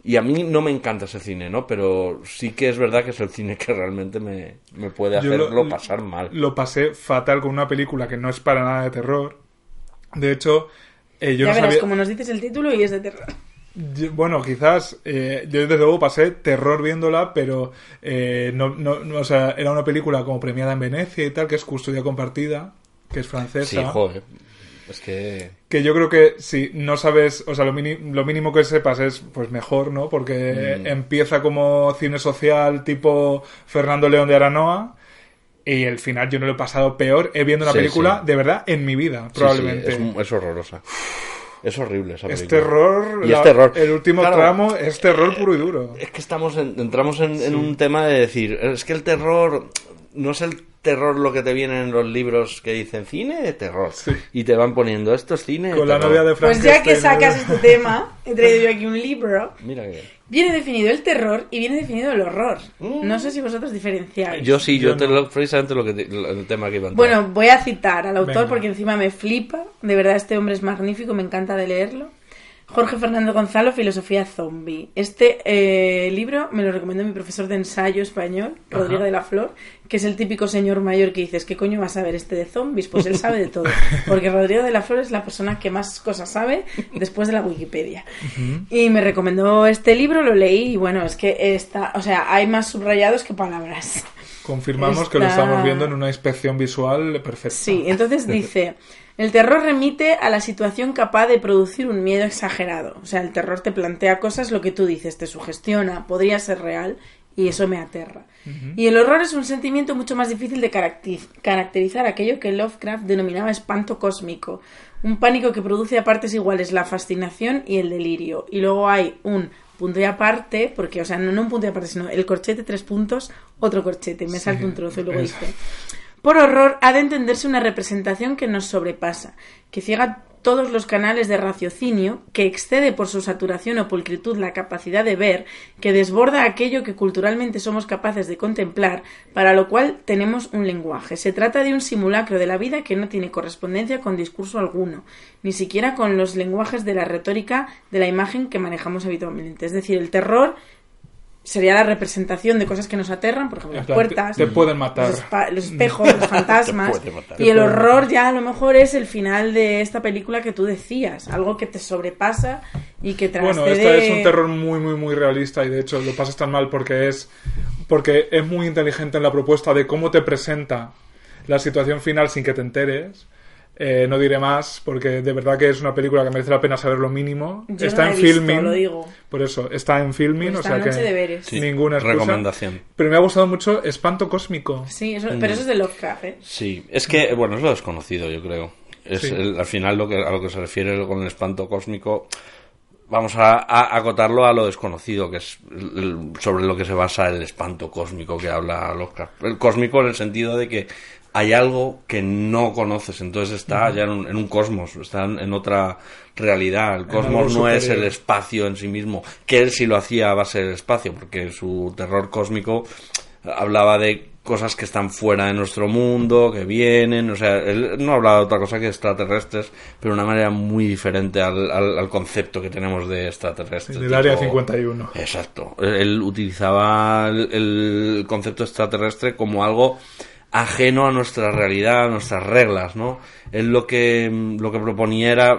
Y a mí no me encanta ese cine, ¿no? Pero sí que es verdad que es el cine que realmente me, me puede hacerlo pasar mal. Lo pasé fatal con una película que no es para nada de terror. De hecho, eh, yo ya no verás, sabía... como nos dices el título y es de terror. Bueno, quizás eh, yo desde luego pasé terror viéndola, pero eh, no, no, no, o sea, era una película como premiada en Venecia y tal, que es Custodia Compartida, que es francesa. Sí, joder. Es que... Que yo creo que si no sabes, o sea, lo, mini- lo mínimo que sepas es pues mejor, ¿no? Porque Mm. empieza como cine social tipo Fernando León de Aranoa y el final yo no lo he pasado peor he viendo una Sí, película sí. de verdad en mi vida, probablemente. sí, es, es horrorosa. Es horrible esa Es terror, Y la- es terror. el último Claro, tramo es terror puro y duro. Es que estamos en- entramos en, en un tema de decir, es que el terror no es el terror lo que te viene en los libros que dicen cine de terror. Sí. Y te van poniendo esto es cine de Con la novia de Pues ya que Frankenstein, sacas ¿no? este tema, he traído yo aquí un libro. Mira que... Viene definido el terror y viene definido el horror. No sé si vosotros diferenciáis. Yo sí, yo, Yo te no. lo, precisamente lo que te- lo- el tema que iba a entrar. Bueno, voy a citar al autor Venga. porque encima me flipa. De verdad, este hombre es magnífico, me encanta de leerlo. Jorge Fernando Gonzalo, Filosofía Zombie. Este eh, libro me lo recomendó mi profesor de ensayo español, Rodrigo de la Flor, que es el típico señor mayor que dices, ¿qué coño vas a ver este de zombies? Pues él sabe de todo. Porque Rodrigo de la Flor es la persona que más cosas sabe después de la Wikipedia. Y me recomendó este libro, lo leí y bueno, es que está, o sea, hay más subrayados que palabras. Confirmamos que lo estamos viendo en una inspección visual perfecta. Sí, entonces dice, el terror remite a la situación capaz de producir un miedo exagerado. O sea, el terror te plantea cosas, lo que tú dices, te sugestiona, podría ser real y eso me aterra. Y el horror es un sentimiento mucho más difícil de caracterizar aquello que Lovecraft denominaba espanto cósmico, un pánico que produce a partes iguales la fascinación y el delirio. Y luego hay un punto y aparte, porque, o sea, no, no un punto y aparte, sino el corchete, tres puntos, otro corchete, me salto un trozo y luego dice... Por horror ha de entenderse una representación que nos sobrepasa, que ciega todos los canales de raciocinio, que excede por su saturación o pulcritud la capacidad de ver, que desborda aquello que culturalmente somos capaces de contemplar, para lo cual tenemos un lenguaje. Se trata de un simulacro de la vida que no tiene correspondencia con discurso alguno, ni siquiera con los lenguajes de la retórica de la imagen que manejamos habitualmente. Es decir, el terror sería la representación de cosas que nos aterran, por ejemplo, En las plan, puertas, te pueden matar. los, espejos, los fantasmas. puede matar. y el horror ya a lo mejor es el final de esta película que tú decías, algo que te sobrepasa y que Bueno, este es un terror muy, muy, muy realista y de hecho lo pasas tan mal porque es porque es muy inteligente en la propuesta de cómo te presenta la situación final sin que te enteres. Eh, no diré más porque de verdad que es una película que merece la pena saber lo mínimo. Yo está no la en he visto, filming. lo digo. Por eso, está en filming, Pues o sea esta que noche deberes. Sí. ninguna excusa. Recomendación. Pero me ha gustado mucho Espanto Cósmico. Sí, eso- pero eso es de Lovecraft, ¿eh? Sí, es que, bueno, es lo desconocido, yo creo. Es Sí. el- al final lo que, a lo que se refiere con el espanto cósmico. Vamos a, a acotarlo a lo desconocido, que es el- sobre lo que se basa el espanto cósmico que habla Lovecraft. El cósmico en el sentido de que hay algo que no conoces, entonces está ya en un, en un cosmos, está en, en otra realidad. El cosmos no es el espacio en sí mismo, que él sí lo hacía a base del espacio, porque su terror cósmico hablaba de cosas que están fuera de nuestro mundo, que vienen, o sea, él no hablaba de otra cosa que extraterrestres, pero de una manera muy diferente al, al- al concepto que tenemos de extraterrestres. Del tipo- área 51. Exacto. Él utilizaba el, el concepto extraterrestre como algo ajeno a nuestra realidad, a nuestras reglas, ¿no? Él lo que, lo que proponía era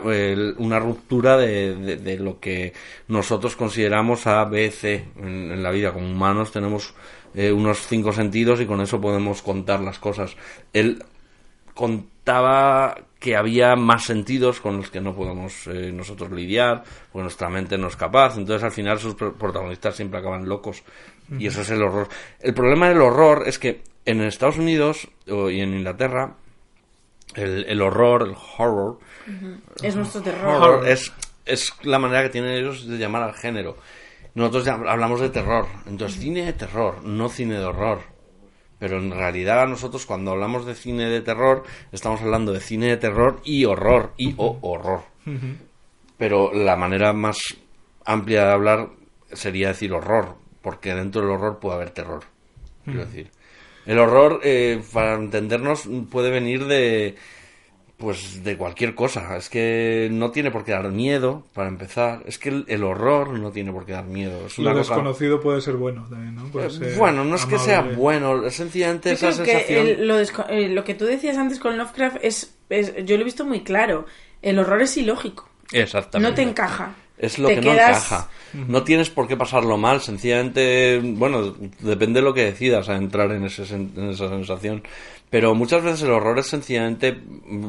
una ruptura de, de- de lo que nosotros consideramos A, B, C en, en la vida. Como humanos tenemos eh, unos cinco sentidos y con eso podemos contar las cosas. Él contaba que había más sentidos con los que no podemos eh, nosotros lidiar, porque nuestra mente no es capaz, entonces al final sus pro- protagonistas siempre acaban locos y eso es el horror. El problema del horror es que en Estados Unidos o- y en Inglaterra el, el horror, el horror, Es nuestro terror. horror es, es la manera que tienen ellos de llamar al género. Nosotros ya hablamos de terror, entonces cine de terror, no cine de horror. Pero en realidad nosotros cuando hablamos de cine de terror estamos hablando de cine de terror y horror y o horror. Pero la manera más amplia de hablar sería decir horror, porque dentro del horror puede haber terror. Quiero decir, el horror, eh, para entendernos, puede venir de pues de cualquier cosa. Es que no tiene por qué dar miedo, para empezar. Es que el, el horror no tiene por qué dar miedo. Es una Lo cosa- desconocido puede ser bueno también, ¿no? Puede Eh, ser bueno, no es que sea bueno, es sencillamente Yo esa creo que sensación. el- lo, desco- eh, lo que tú decías antes con Lovecraft es, es- yo lo he visto muy claro. El horror es ilógico. Exactamente. No te encaja. Es lo que quedas- no encaja. No tienes por qué pasarlo mal, sencillamente, bueno, depende de lo que decidas a entrar en, ese en esa sensación. Pero muchas veces el horror es sencillamente mm,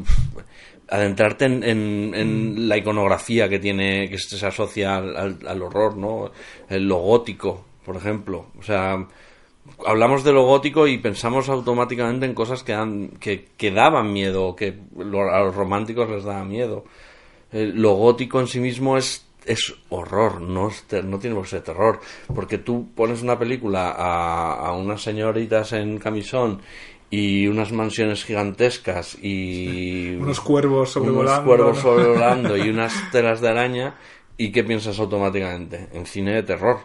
adentrarte en, en- en la iconografía que tiene, que se asocia al, al- al horror, ¿no? El lo gótico, por ejemplo. O sea, hablamos de lo gótico y pensamos automáticamente en cosas que, dan, que, que daban miedo, que lo- a los románticos les daba miedo. Eh, lo gótico en sí mismo es, es horror, no, es ter- no tiene por qué ser terror. Porque tú pones una película a, a unas señoritas en camisón y unas mansiones gigantescas y Unos cuervos sobrevolando. unos cuervos sobrevolando y unas telas de araña y qué piensas automáticamente en cine de terror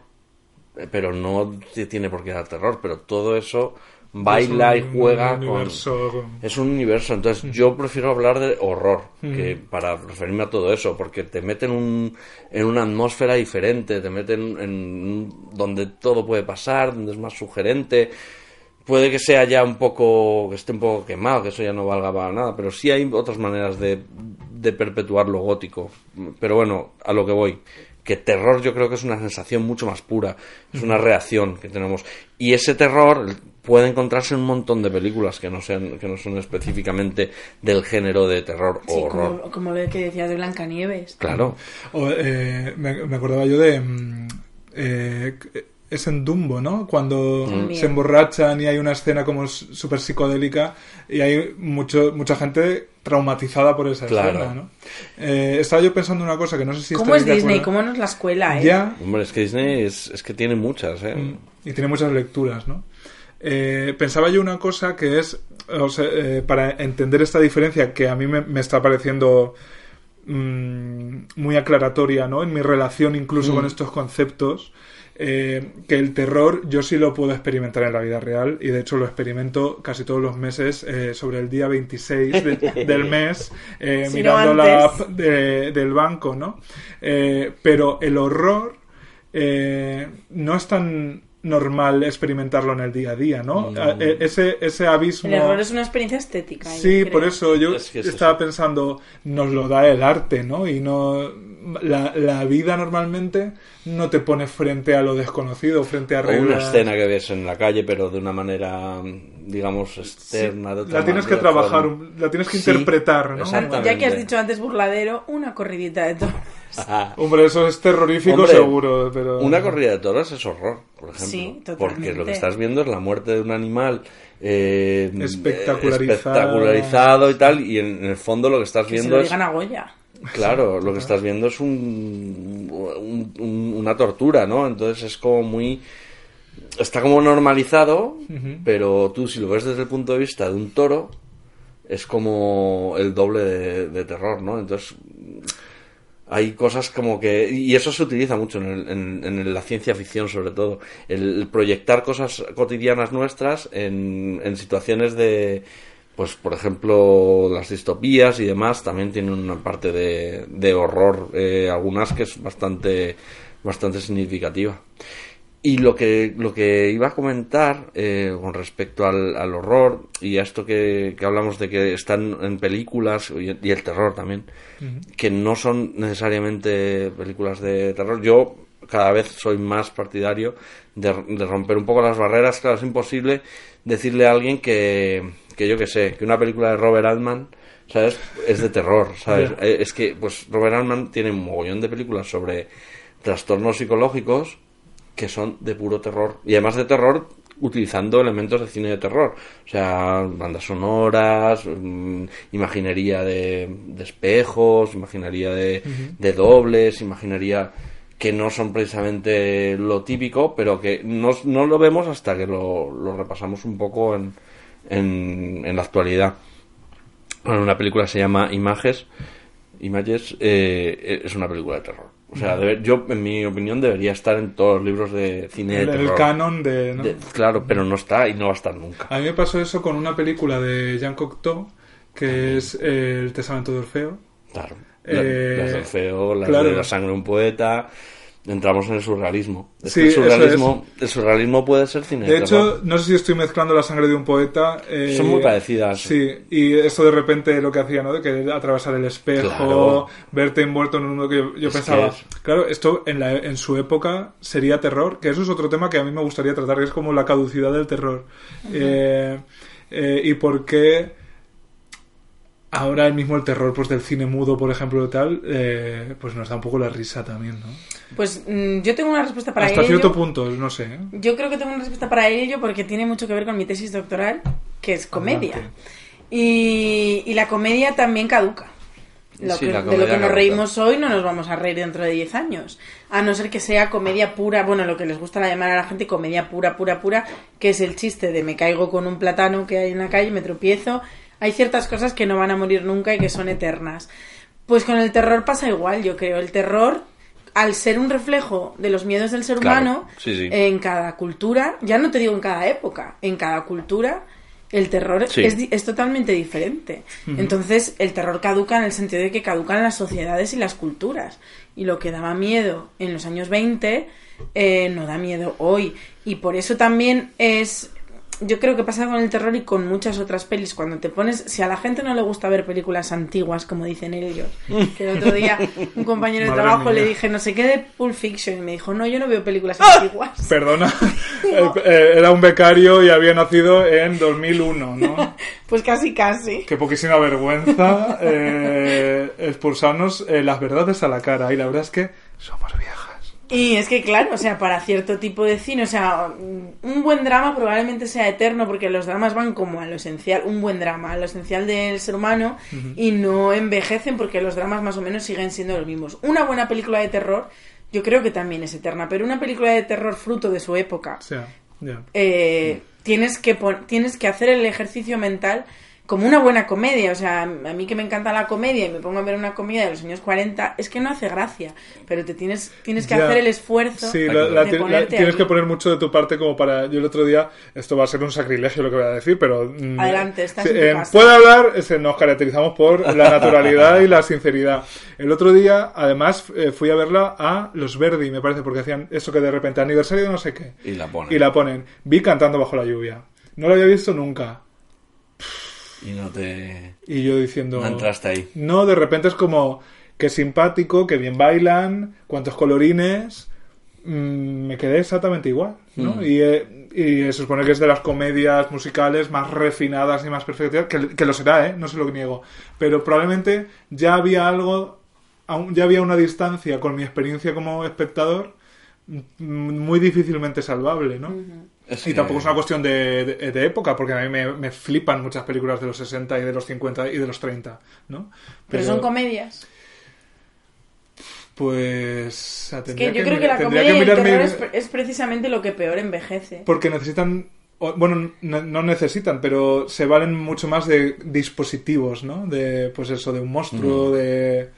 pero no te tiene por qué dar terror pero todo eso baila y un juega con universo- es un universo entonces yo prefiero hablar de horror que para referirme a todo eso porque te meten un, en una atmósfera diferente te meten en un- donde todo puede pasar donde es más sugerente puede que sea ya un poco, que esté un poco quemado, que eso ya no valga para nada, pero sí hay otras maneras de, de perpetuar lo gótico. Pero bueno, a lo que voy, que terror yo creo que es una sensación mucho más pura, es una reacción que tenemos. Y ese terror puede encontrarse en un montón de películas que no, sean, que no son específicamente del género de terror o horror. como, como lo que decías de Blancanieves. Claro. O, eh, me, me acordaba yo de. mm, eh, es en Dumbo, ¿no? Cuando También. se emborrachan y hay una escena como súper psicodélica y hay mucho, mucha gente traumatizada por esa Claro. escena, ¿no? Eh, estaba yo pensando una cosa que no sé si ¿Cómo es Disney? ¿Cómo no es la escuela, eh? Ya, Hombre, es que Disney es, es que tiene muchas, ¿eh? y tiene muchas lecturas, ¿no? Eh, pensaba yo una cosa que es, o sea, eh, para entender esta diferencia que a mí me, me está pareciendo mm, muy aclaratoria, ¿no? En mi relación incluso con estos conceptos, eh, que el terror yo sí lo puedo experimentar en la vida real y de hecho lo experimento casi todos los meses eh, sobre el día 26 de- del mes eh, Si no mirando la app de- del banco, ¿no? Pero el horror eh, no es tan normal experimentarlo en el día a día, ¿no? A- e- Ese, ese abismo... El error es una experiencia estética. Sí, por eso yo Es que es estaba eso. pensando, nos lo da el arte, ¿no? Y no la, la vida normalmente no te pone frente a lo desconocido, frente a O una reglas. escena que ves en la calle, pero de una manera, digamos, externa. de otra La tienes que trabajar, forma. la tienes que Sí, interpretar, ¿no? Ya que has dicho antes burladero, una corridita de toros. Ajá. Hombre, eso es terrorífico Hombre, seguro, pero... Una corrida de toros es horror, por ejemplo. Sí, totalmente. Porque lo que estás viendo es la muerte de un animal eh, Espectacularizado. espectacularizado y tal, y en, en el fondo lo que estás Que se viendo lo es... digan a Goya. Claro, lo que estás viendo es un, un- un- una tortura, ¿no? Entonces es como muy... Está como normalizado, pero tú si lo ves desde el punto de vista de un toro, es como el doble de, de terror, ¿no? Entonces hay cosas como que... Y eso se utiliza mucho en, el- en- en la ciencia ficción sobre todo. El proyectar cosas cotidianas nuestras en, en situaciones de... Pues, por ejemplo, las distopías y demás también tienen una parte de, de horror, eh, algunas que es bastante, bastante significativa. Y lo que, lo que iba a comentar eh, con respecto al, al horror y a esto que, que hablamos de que están en películas y, y el terror también, que no son necesariamente películas de terror. Yo cada vez soy más partidario de, de romper un poco las barreras. Claro, es imposible decirle a alguien que, que yo que sé, que una película de Robert Altman, ¿sabes? Es de terror, ¿sabes? Eh, Es que, pues, Robert Altman tiene un mogollón de películas sobre trastornos psicológicos que son de puro terror. Y además de terror utilizando elementos de cine de terror. O sea, bandas sonoras, mm, imaginería de, de espejos, imaginería de, de dobles, imaginería que no son precisamente lo típico, pero que no, no lo vemos hasta que lo, lo repasamos un poco en, en, en la actualidad. Bueno, una película se llama Images. Images eh, es una película de terror. O sea, debe- yo, en mi opinión, debería estar en todos los libros de cine el, de el terror. canon de... ¿no? De- claro, pero no está y no va a estar nunca. A mí me pasó eso con una película de Jean Cocteau, que es eh, El Testamento de Orfeo. Claro. La- Eh, las del feo, las claro. de la sangre de un poeta. Entramos en el surrealismo. Es Sí, que el eso surrealismo, el surrealismo puede ser cine De hecho, no sé si estoy mezclando la sangre de un poeta. eh, Son muy parecidas. Sí, y esto de repente lo que hacía, ¿no? De que atravesar el espejo, Claro. verte envuelto en un mundo que yo, pensaba. que es- Claro, esto en, la, en su época sería terror, que eso es otro tema que a mí me gustaría tratar, que es como la caducidad del terror. Eh, eh, y por qué ahora mismo el terror pues del cine mudo, por ejemplo, tal, eh, pues nos da un poco la risa también, ¿no? Pues mm, yo tengo una respuesta para Hasta ello. cierto punto, no sé. ¿eh? Yo creo que tengo una respuesta para ello porque tiene mucho que ver con mi tesis doctoral, que es comedia. Y, y la comedia también caduca. Lo Sí, que- la de lo que nos caduca. reímos hoy no nos vamos a reír dentro de 10 años. A no ser que sea comedia pura, bueno, lo que les gusta llamar a la gente comedia pura, pura, pura, que es el chiste de me caigo con un plátano que hay en la calle, me tropiezo. Hay ciertas cosas que no van a morir nunca y que son eternas. Pues con el terror pasa igual, yo creo. El terror, al ser un reflejo de los miedos del ser Claro, humano, sí, sí. en cada cultura, ya no te digo en cada época, en cada cultura, el terror Sí. es, di- es totalmente diferente. Entonces, el terror caduca en el sentido de que caducan las sociedades y las culturas. Y lo que daba miedo en los años 20 eh, no da miedo hoy. Y por eso también es. Yo creo que pasa con el terror y con muchas otras pelis. Cuando te pones. Si a la gente no le gusta ver películas antiguas, como dicen ellos. Que el otro día un compañero de Madre trabajo le dije no sé qué de Pulp Fiction. Y me dijo, no, yo no veo películas antiguas. Perdona, Eh, eh, era un becario y había nacido en 2001, ¿no? Pues casi, casi. Qué poquísima vergüenza eh, expulsarnos eh, las verdades a la cara. Y la verdad es que somos viejas. Y es que, claro, o sea, para cierto tipo de cine, o sea, un buen drama probablemente sea eterno porque los dramas van como a lo esencial, un buen drama, a lo esencial del ser humano y no envejecen porque los dramas más o menos siguen siendo los mismos. Una buena película de terror, yo creo que también es eterna, pero una película de terror fruto de su época, eh, tienes, que tienes que hacer el ejercicio mental como una buena comedia. O sea, a mí que me encanta la comedia y me pongo a ver una comedia de los años 40, es que no hace gracia, pero te tienes, tienes que Ya. hacer el esfuerzo Sí, la- tienes ahí. que poner mucho de tu parte como para... Yo el otro día, esto va a ser un sacrilegio lo que voy a decir, pero... mm, Adelante, estás sí, en eh, casa. Puede hablar, ese, nos caracterizamos por la naturalidad y la sinceridad. El otro día, además, eh, fui a verla a Los Verdi, me parece, porque hacían eso que de repente, aniversario de no sé qué. Y la ponen. Y la ponen. Vi cantando bajo la lluvia. No lo había visto nunca. Y no te... Y yo diciendo... No entraste ahí. No, de repente es como... Qué simpático, que bien bailan, cuántos colorines... Mm, me quedé exactamente igual, ¿no? Mm. Y, eh, y se supone que es de las comedias musicales más refinadas y más perfectas, que, que lo será, ¿eh? No se lo niego. Pero probablemente ya había algo, aún- ya había una distancia con mi experiencia como espectador mm, muy difícilmente salvable, ¿no? Es Y que- tampoco es una cuestión de, de- de época, porque a mí me, me flipan muchas películas de los 60 y de los 50 y de los 30, ¿no? Pero son comedias. Pues... o sea, Es que yo creo que la comedia y el es, pre- es precisamente lo que peor envejece. Porque necesitan... Bueno, no, no necesitan, pero se valen mucho más de dispositivos, ¿no? De, pues eso, de un monstruo, de...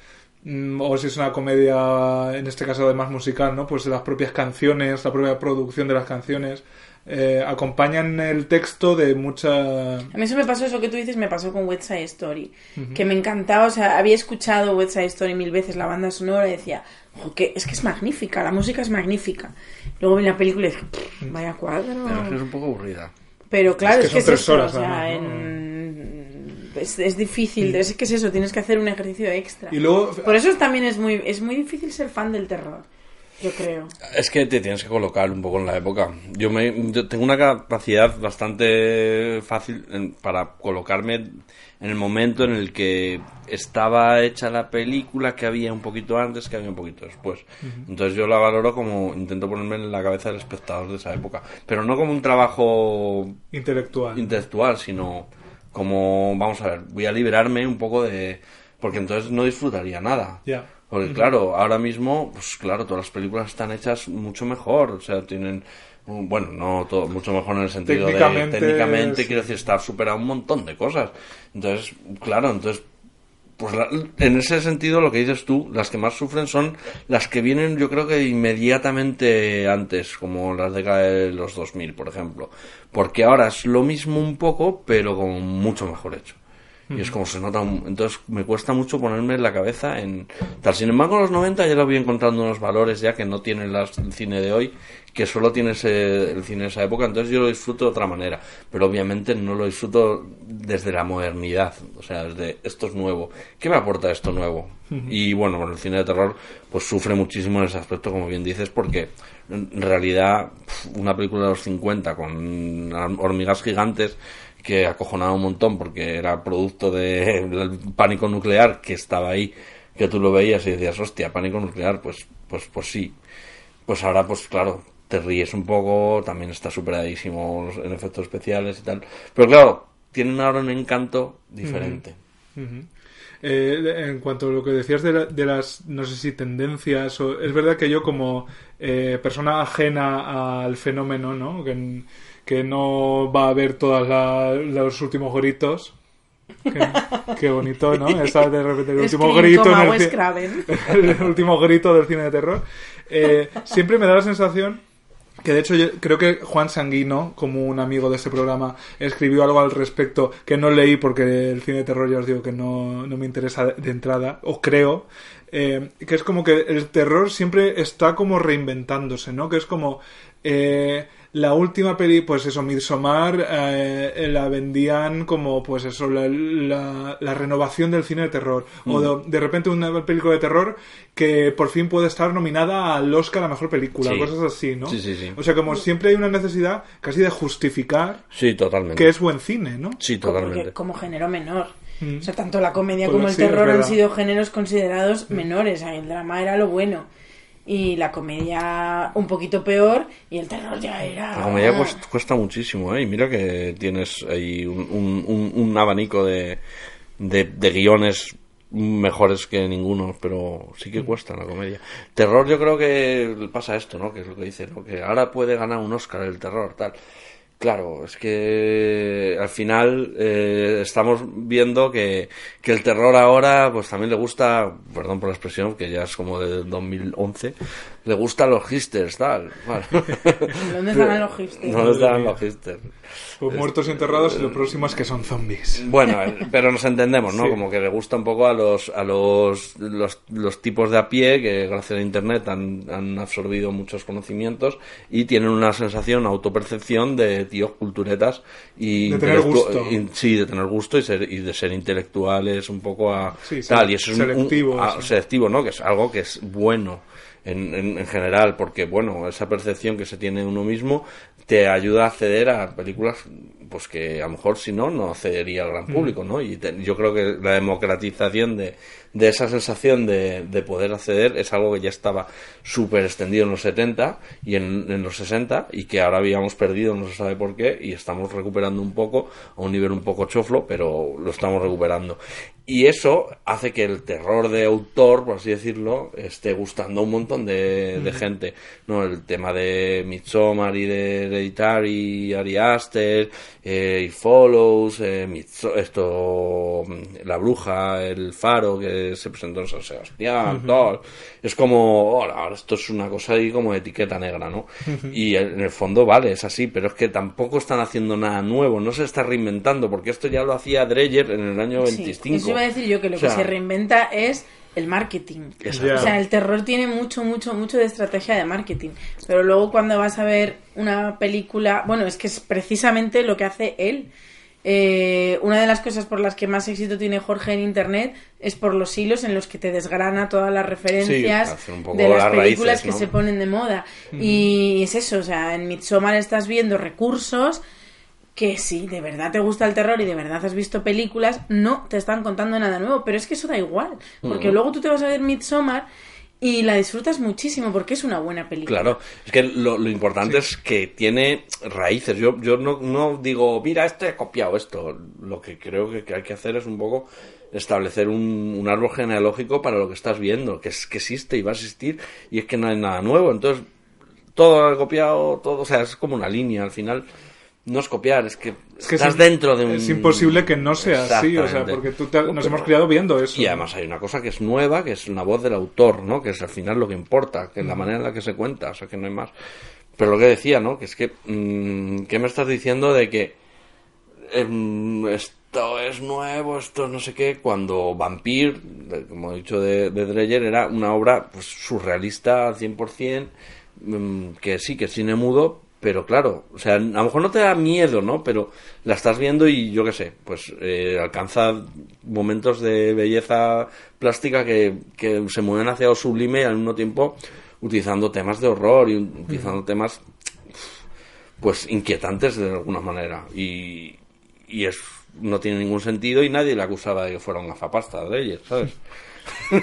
mm, O si es una comedia, en este caso además musical, ¿no? Pues de las propias canciones, la propia producción de las canciones, eh, acompañan el texto de mucha... A mí eso me pasó, eso que tú dices, me pasó con West Side Story. Que me encantaba, o sea, había escuchado West Side Story mil veces, la banda sonora, y decía, "Jo, que es que es magnífica, la música es magnífica. Luego vi la película y dije, "Pff, vaya cuadro. Pero es que es un poco aburrida. Pero claro, Es es que que, son es tres eso, horas, o sea, además, ¿no? en- es, es difícil, es que es eso, tienes que hacer un ejercicio extra. Y luego... Por eso también es muy, es muy difícil ser fan del terror, yo creo. Es que te tienes que colocar un poco en la época. Yo, me, yo tengo una capacidad bastante fácil en- para colocarme en el momento en el que estaba hecha la película, que había un poquito antes, que había un poquito después. Entonces yo la valoro como intento ponerme en la cabeza del espectador de esa época. Pero no como un trabajo Intelectual. intelectual, sino como, vamos a ver, voy a liberarme un poco de... Porque entonces no disfrutaría nada. Ya. Porque claro, ahora mismo, pues claro, todas las películas están hechas mucho mejor, o sea, tienen, bueno, no todo, mucho mejor en el sentido Técnicamente, de, técnicamente, sí. quiero decir, está superado un montón de cosas. Entonces, claro, entonces, pues la- en ese sentido lo que dices tú, las que más sufren son las que vienen, yo creo que inmediatamente antes, como las décadas de los 2000, por ejemplo. Porque ahora es lo mismo un poco, pero como mucho mejor hecho. Y es como se nota, un- entonces me cuesta mucho ponerme en la cabeza en tal. Sin embargo, en los 90 ya lo voy encontrando unos valores ya que no tiene las- el cine de hoy, que solo tiene ese- el cine de esa época, entonces yo lo disfruto de otra manera. Pero obviamente no lo disfruto desde la modernidad, o sea, desde esto es nuevo. ¿Qué me aporta esto nuevo? Y bueno, el cine de terror pues sufre muchísimo en ese aspecto, como bien dices, porque en realidad una película de los 50 con hormigas gigantes que acojonaba un montón porque era producto del pánico nuclear que estaba ahí, que tú lo veías y decías, hostia, pánico nuclear, pues, pues, pues sí. Pues ahora, pues claro, te ríes un poco, también está superadísimo en efectos especiales y tal. Pero claro, tiene ahora un encanto diferente. Eh, en cuanto a lo que decías de, la- de las, no sé si tendencias, o, es verdad que yo como eh, persona ajena al fenómeno, ¿no? Que no va a ver todos los últimos gritos. Qué, qué bonito, ¿no? Esa de repente el último grito. en el último grito del cine de terror. Eh, siempre me da la sensación que de hecho yo creo que Juan Sanguino, como un amigo de este programa, escribió algo al respecto que no leí porque el cine de terror ya os digo que no, no me interesa de, de entrada, o creo, eh, que es como que el terror siempre está como reinventándose, ¿no? Que es como... eh, la última peli, pues eso, Midsommar, eh, la vendían como, pues eso, la, la- la renovación del cine de terror. O de, de repente una película de terror que por fin puede estar nominada al Oscar a Mejor Película, Sí. cosas así, ¿no? Sí, sí, sí. O sea, como siempre hay una necesidad casi de justificar Sí, totalmente. que es buen cine, ¿no? Sí, totalmente. como género menor. Mm. O sea, tanto la comedia Pues como el sí, terror han. Mm. sido géneros considerados menores. O sea, el drama era lo bueno. Y la comedia un poquito peor. Y el terror ya era. La comedia cuesta, cuesta muchísimo, ¿eh? Y mira que tienes ahí un, un- un- abanico de, de, de guiones mejores que ninguno, pero sí que cuesta la comedia. Terror yo creo que pasa esto, ¿no? Que es lo que dice. Que ahora puede ganar un Oscar el terror, tal. Claro, es que al final eh, estamos viendo que, que el terror ahora pues también le gusta, perdón por la expresión, que ya es como de 2011, le gustan los hipsters, tal. Bueno. ¿Dónde están los hipsters? ¿Dónde están los hipsters? Pues muertos y enterrados y lo próximo es que son zombies. Bueno, eh, pero nos entendemos, ¿no? Sí. Como que le gusta un poco a los a los, los, los tipos de a pie que gracias a internet han, han absorbido muchos conocimientos y tienen una sensación, autopercepción de tíos culturetas y De tener gusto. y- sí, de tener gusto y, ser, y de ser intelectuales un poco a Sí, tal y eso es un- un- selectivos, a- sí. selectivo, ¿no? Que es algo que es bueno en, en, en general, porque bueno, esa percepción que se tiene de uno mismo te ayuda a acceder a películas pues que a lo mejor si no no accedería al Mm. gran público, ¿no? Y te- yo creo que la democratización de, de esa sensación de, de poder acceder es algo que ya estaba súper extendido en los 70 y en, en los 60 y que ahora habíamos perdido, no se sabe por qué, y estamos recuperando un poco a un nivel un poco choflo, pero lo estamos recuperando. Y eso hace que el terror de autor, por así decirlo, esté gustando a un montón de, de gente. ¿no? El tema de Midsommar y de Hereditary, Ari Aster, eh, Follows, eh, esto, mm, La Bruja, El Faro, que se presentó en San Sebastián, tal. Es como, "Hola, ahora esto es una cosa ahí como etiqueta negra, ¿no? Y en el fondo, vale, es así, pero es que tampoco están haciendo nada nuevo, no se está reinventando, porque esto ya lo hacía Dreyer en el año Sí, 25. Eso iba a decir yo, que lo O sea, que se reinventa es el marketing. Exacto. O sea, el terror tiene mucho, mucho, mucho de estrategia de marketing. Pero luego cuando vas a ver una película, bueno, es que es precisamente lo que hace él. Eh, una de las cosas por las que más éxito tiene Jorge en internet es por los hilos en los que te desgrana todas las referencias de las las películas raíces, que ¿no? se ponen de moda. Y es eso, o sea, en Midsommar estás viendo recursos que si de verdad te gusta el terror y de verdad has visto películas, no te están contando nada nuevo, pero es que eso da igual, porque luego tú te vas a ver Midsommar y la disfrutas muchísimo porque es una buena película. Claro, es que lo, lo importante es que tiene raíces. Yo, yo no, no digo, mira, este he copiado esto. Lo que creo que, que hay que hacer es un poco establecer un, un árbol genealógico para lo que estás viendo, que, es, que existe y va a existir, y es que no hay nada nuevo. Entonces, todo he copiado, todo, o sea, es como una línea al final. No es copiar, es que, Es que estás es, dentro de un... es imposible que no sea así, o sea, porque tú te- nos hemos criado viendo eso. Y además hay una cosa que es nueva, que es una voz del autor, ¿no? Que es al final lo que importa, que es la manera en la que se cuenta, o sea, que no hay más. Pero lo que decía, ¿no? Que es que, mm, ¿qué me estás diciendo de que em, esto es nuevo, esto es no sé qué, cuando Vampir, como he dicho de, de Dreyer, era una obra pues surrealista al 100%, mm, que sí, que es cine mudo, pero claro, o sea, a lo mejor no te da miedo, ¿no? Pero la estás viendo y yo qué sé, pues eh, alcanza momentos de belleza plástica que, que se mueven hacia lo sublime y al mismo tiempo utilizando temas de horror y utilizando temas pues inquietantes de alguna manera y, y es no tiene ningún sentido y nadie le acusaba de que fuera un gafapasta de ellos, ¿sabes?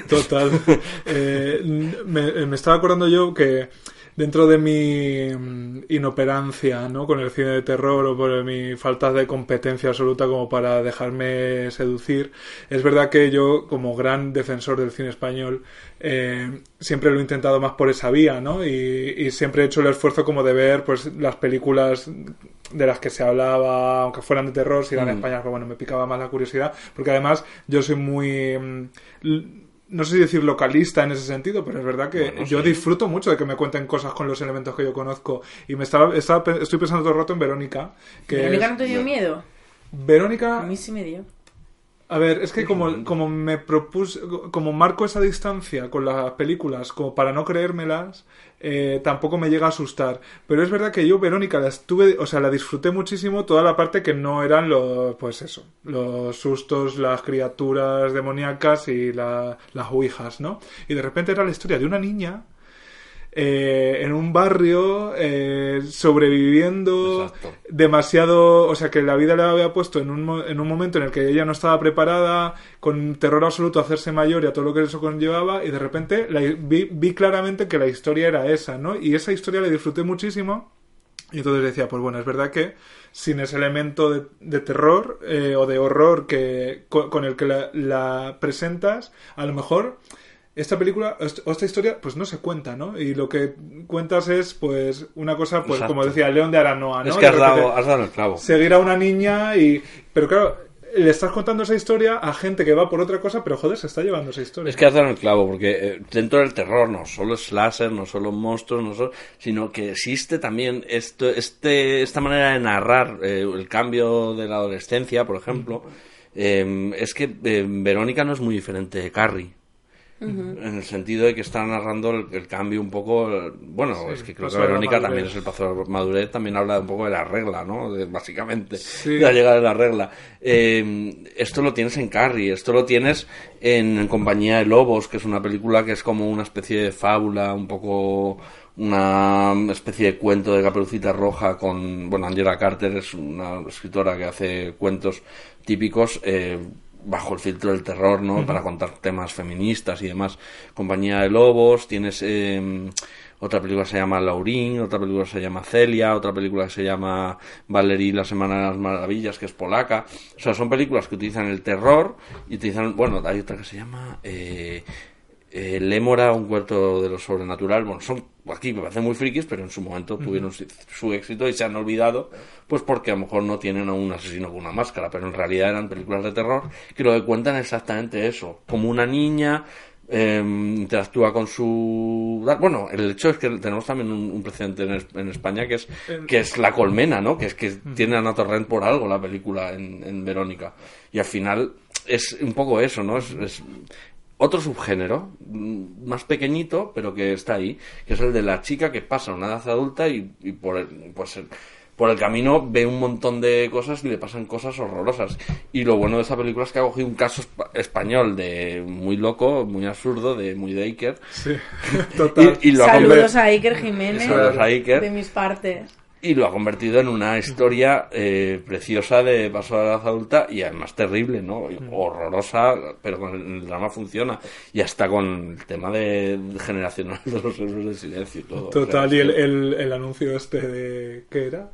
Total. Eh, me, me estaba acordando yo que dentro de mi mm, inoperancia ¿no? con el cine de terror o por mi falta de competencia absoluta como para dejarme seducir, es verdad que yo, como gran defensor del cine español, eh, siempre lo he intentado más por esa vía, ¿no? Y, y siempre he hecho el esfuerzo como de ver pues las películas de las que se hablaba, aunque fueran de terror, si eran Mm. españolas, pero bueno, me picaba más la curiosidad, porque además yo soy muy... mm, no sé si decir localista en ese sentido, pero es verdad que Bueno, yo sí. disfruto mucho de que me cuenten cosas con los elementos que yo conozco. Y me estaba, estaba estoy pensando todo el rato en Verónica. Que ¿Verónica es- no te dio miedo? A Verónica, mí sí me dio. A ver, es que como, como me propuse, como marco esa distancia con las películas, como para no creérmelas, eh, tampoco me llega a asustar. Pero es verdad que yo, Verónica, la estuve, o sea, la disfruté muchísimo toda la parte que no eran los, pues eso, los sustos, las criaturas demoníacas y la- las ouijas, ¿no? Y de repente era la historia de una niña eh, en un barrio eh, sobreviviendo Exacto. demasiado, o sea que la vida le había puesto en un, en un momento en el que ella no estaba preparada, con terror absoluto a hacerse mayor y a todo lo que eso conllevaba, y de repente la- vi, vi claramente que la historia era esa, ¿no? Y esa historia la disfruté muchísimo. Y entonces decía, pues bueno, es verdad que sin ese elemento de, de terror eh, o de horror que, con, con el que la, la presentas, a lo mejor esta película o esta historia pues no se cuenta, ¿no? Y lo que cuentas es pues una cosa, pues Exacto. como decía León de Aranoa, ¿no? Es que has dado, has dado el clavo. Seguir a una niña y... Pero claro, le estás contando esa historia a gente que va por otra cosa, pero joder, se está llevando esa historia. Es que has dado el clavo, porque eh, dentro del terror no solo es slasher, no solo monstruos, no solo, sino que existe también esto, este, esta manera de narrar eh, el cambio de la adolescencia, por ejemplo. Eh, es que eh, Verónica no es muy diferente de Carrie. En el sentido de que está narrando el, el cambio un poco. Bueno, Sí, es que creo paso que Verónica también es el paso de madurez, también habla un poco de la regla, ¿no? De- básicamente, Sí. de la llegada de la regla. Eh, esto lo tienes en Carrie, esto lo tienes en, En Compañía de Lobos, que es una película que es como una especie de fábula, un poco una especie de cuento de Caperucita Roja con, bueno, Angela Carter es una escritora que hace cuentos típicos eh, bajo el filtro del terror, ¿no? Para contar temas feministas y demás. Compañía de Lobos, tienes eh, otra película que se llama Laurín, otra película que se llama Celia, otra película que se llama Valerie la Semana de las Maravillas, que es polaca. O sea, son películas que utilizan el terror y utilizan, bueno, hay otra que se llama... Eh, eh, Lémora, un cuarto de lo sobrenatural. Bueno, son aquí me parecen muy frikis, pero en su momento tuvieron su, su éxito y se han olvidado, pues porque a lo mejor no tienen a un asesino con una máscara, pero en realidad eran películas de terror que lo que cuentan es exactamente eso. Como una niña eh, interactúa con su bueno el hecho es que tenemos también un, un precedente en, es- en España que es que es la colmena no que es que tiene a Ana Torrent por algo la película en, en Verónica. Y al final es un poco eso no es, es otro subgénero mm, más pequeñito pero que está ahí que es el de la chica que pasa a una edad adulta y, y por el, pues por el camino ve un montón de cosas y le pasan cosas horrorosas y lo bueno de esa película es que ha cogido un caso espa- español de muy loco muy absurdo de muy Daker Sí, total. y, y lo ha Saludos a Iker Jiménez. Saludos a Iker. De mis partes. Y lo ha convertido en una historia eh, preciosa de paso a la edad adulta y además terrible, ¿no? Y Horrorosa, pero con el, el drama funciona. Y hasta con el tema de, de generacional de los héroes del silencio y todo. Total, O sea, y el, el, el anuncio este de... ¿Qué era?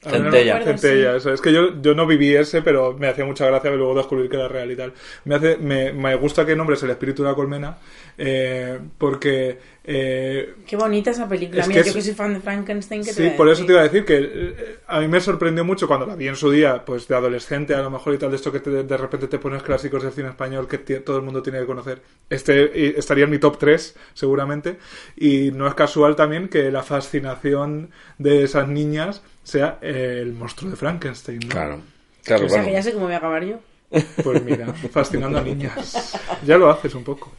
Centella. no- Centella, eso. Es que yo, yo no viví ese, pero me hacía mucha gracia luego descubrir que era real y tal. Me, hace, me, me gusta que nombres el espíritu de la colmena, eh, porque... eh, Qué bonita esa película. Es Mira, que yo es- que soy fan de Frankenstein. que te Sí, a por eso te iba a decir que eh, a mí me sorprendió mucho cuando la vi en su día, pues de adolescente a lo mejor y tal, de esto que te- de repente te pones clásicos del cine español que todo el mundo tiene que conocer. Este estaría en mi top 3, seguramente. Y no es casual también que la fascinación de esas niñas sea eh, el monstruo de Frankenstein. ¿no? Claro, claro, O sea, bueno. que ya sé cómo voy a acabar yo. Pues mira, fascinando a niñas. Ya lo haces un poco.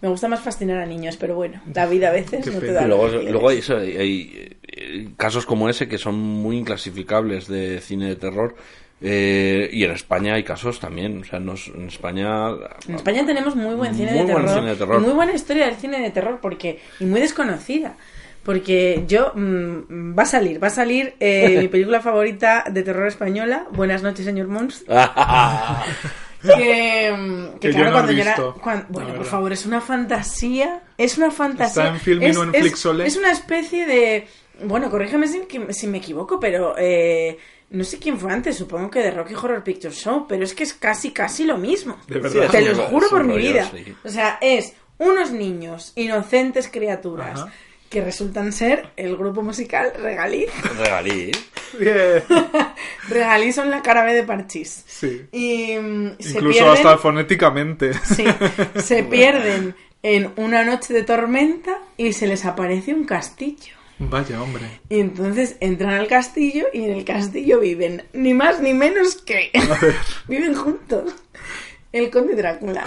Me gusta más fascinar a niños, pero bueno, la vida a veces Qué no te da. Y luego, lo que quieres. luego hay, eso, hay- hay, eh, casos como ese que son muy inclasificables de cine de terror. eh, y en España hay casos también. O sea, nos- en España. En España tenemos muy buen cine, Muy de, buen terror, cine de terror. y muy buena historia del cine de terror porque y muy desconocida. Porque yo mm, va a salir, va a salir eh, mi película favorita de terror española, Buenas noches, señor Mons. Que, mm, que Que yo claro, he cuando yo era- bueno, por favor, es una fantasía, es una fantasía. ¿Está en Filmin es, o en es- Flixolé? es una especie de, bueno, corrígeme si, me equivoco, pero eh, no sé quién fue antes, supongo que de Rocky Horror Picture Show, pero es que es casi, casi lo mismo. De verdad. Te un- juro por mi rollo, vida. sí. O sea, es unos niños, inocentes criaturas, Ajá. Que resultan ser el grupo musical Regalí. Regalí. Bien. Regalí son la cara B de Parchís. Sí. Y mm, se Incluso pierden, hasta fonéticamente. sí, se pierden en una noche de tormenta y se les aparece un castillo. Vaya, hombre. Y entonces entran al castillo y en el castillo viven ni más ni menos que viven juntos. El conde Drácula.